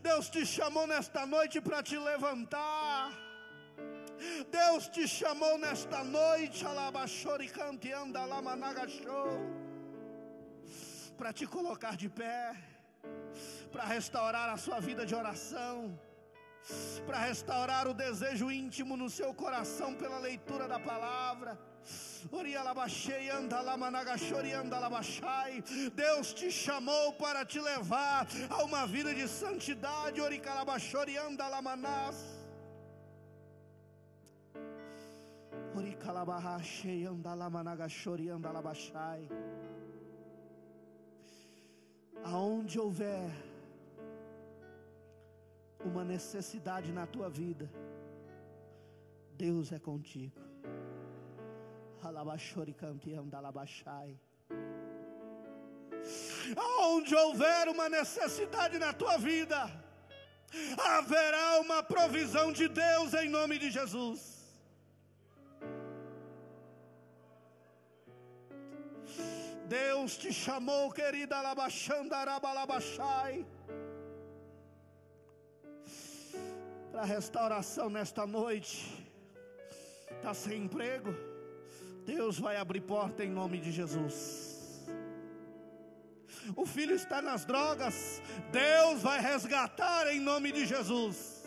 Deus te chamou nesta noite para te levantar. Deus te chamou nesta noite, alabachori canteanda lamanagachou para te colocar de pé, para restaurar a sua vida de oração, para restaurar o desejo íntimo no seu coração pela leitura da palavra. Deus te chamou para te levar a uma vida de santidade. Oricalabachoriandalamanás. Oricalabarracheiandalamanagachoriandalabachai aonde houver uma necessidade na tua vida, Deus é contigo. Aonde houver uma necessidade na tua vida, Haverá uma provisão de Deus em nome de Jesus. Deus te chamou, querida Alabaxandarabalabaxai, para restauração nesta noite. Está sem emprego? Deus vai abrir porta em nome de Jesus. O filho está nas drogas, Deus vai resgatar em nome de Jesus.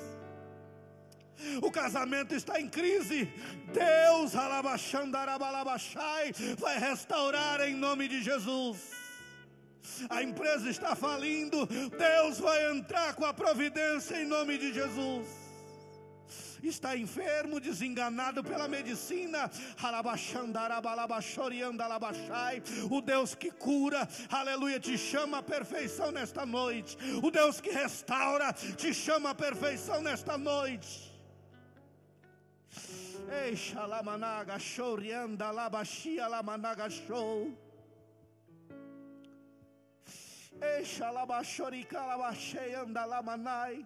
O casamento está em crise. Deus, vai restaurar em nome de Jesus. A empresa está falindo. Deus vai entrar com a providência em nome de Jesus está enfermo, desenganado pela medicina, o Deus que cura, aleluia, te chama a perfeição nesta noite. O Deus que restaura, te chama a perfeição nesta noite. Eixa lamanaga show rianda labashia lamanaga show. Eixa labashorika labashei anda lamanai.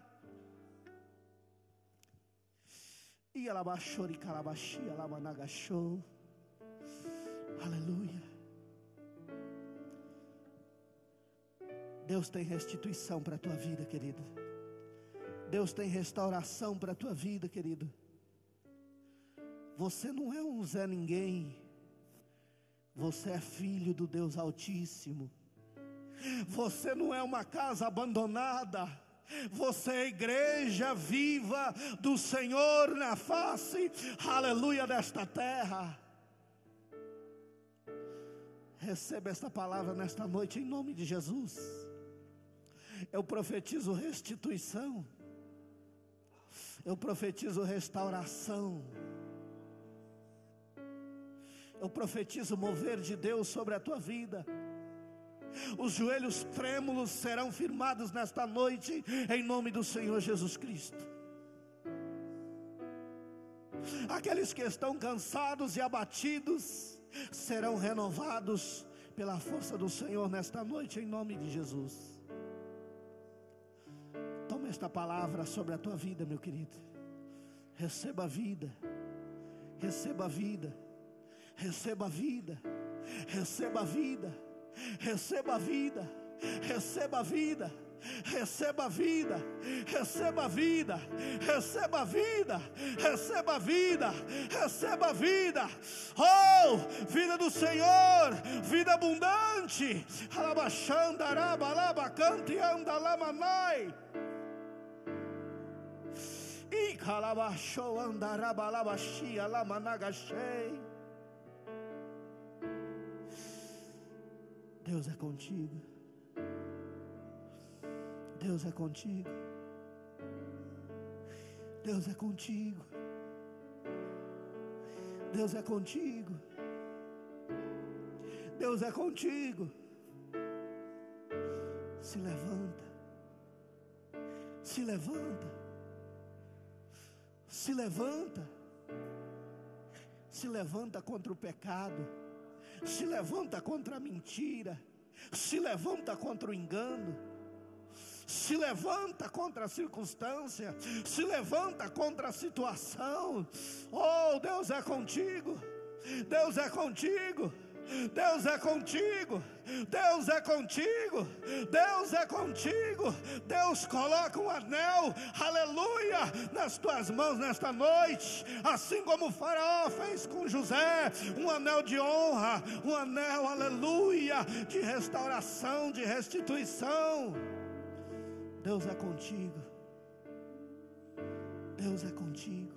E alabashori calabashia lamanaga show. Aleluia. Deus tem restituição para a tua vida, querido. Deus tem restauração para a tua vida, querido. Você não é um Zé Ninguém. Você é filho do Deus Altíssimo. Você não é uma casa abandonada. Você é igreja viva do Senhor na face, aleluia, desta terra. Receba esta palavra nesta noite em nome de Jesus. Eu profetizo restituição. Eu profetizo restauração. Eu profetizo mover de Deus sobre a tua vida. Os joelhos trêmulos serão firmados nesta noite, em nome do Senhor Jesus Cristo. Aqueles que estão cansados e abatidos serão renovados pela força do Senhor nesta noite, em nome de Jesus. Toma esta palavra sobre a tua vida, meu querido. Receba a vida, receba a vida receba a vida, receba a vida, receba a vida, receba a vida. Receba a vida, receba a vida, receba a vida, receba a vida, receba a vida, oh, vida do Senhor, vida abundante, alabachandarabalabacanti andalamanai. E calabachou andarabalabachia lamanagachei. Deus é contigo. Deus é contigo. Deus é contigo. Deus é contigo. Deus é contigo. Se levanta. Se levanta. Se levanta. Se levanta contra o pecado se levanta contra a mentira, se levanta contra o engano, se levanta contra a circunstância, se levanta contra a situação. Oh, Deus é contigo, Deus é contigo. Deus é contigo, Deus é contigo, Deus é contigo. Deus coloca um anel, aleluia, nas tuas mãos nesta noite, assim como o Faraó fez com José, um anel de honra, um anel, aleluia, de restauração, de restituição. Deus é contigo, Deus é contigo.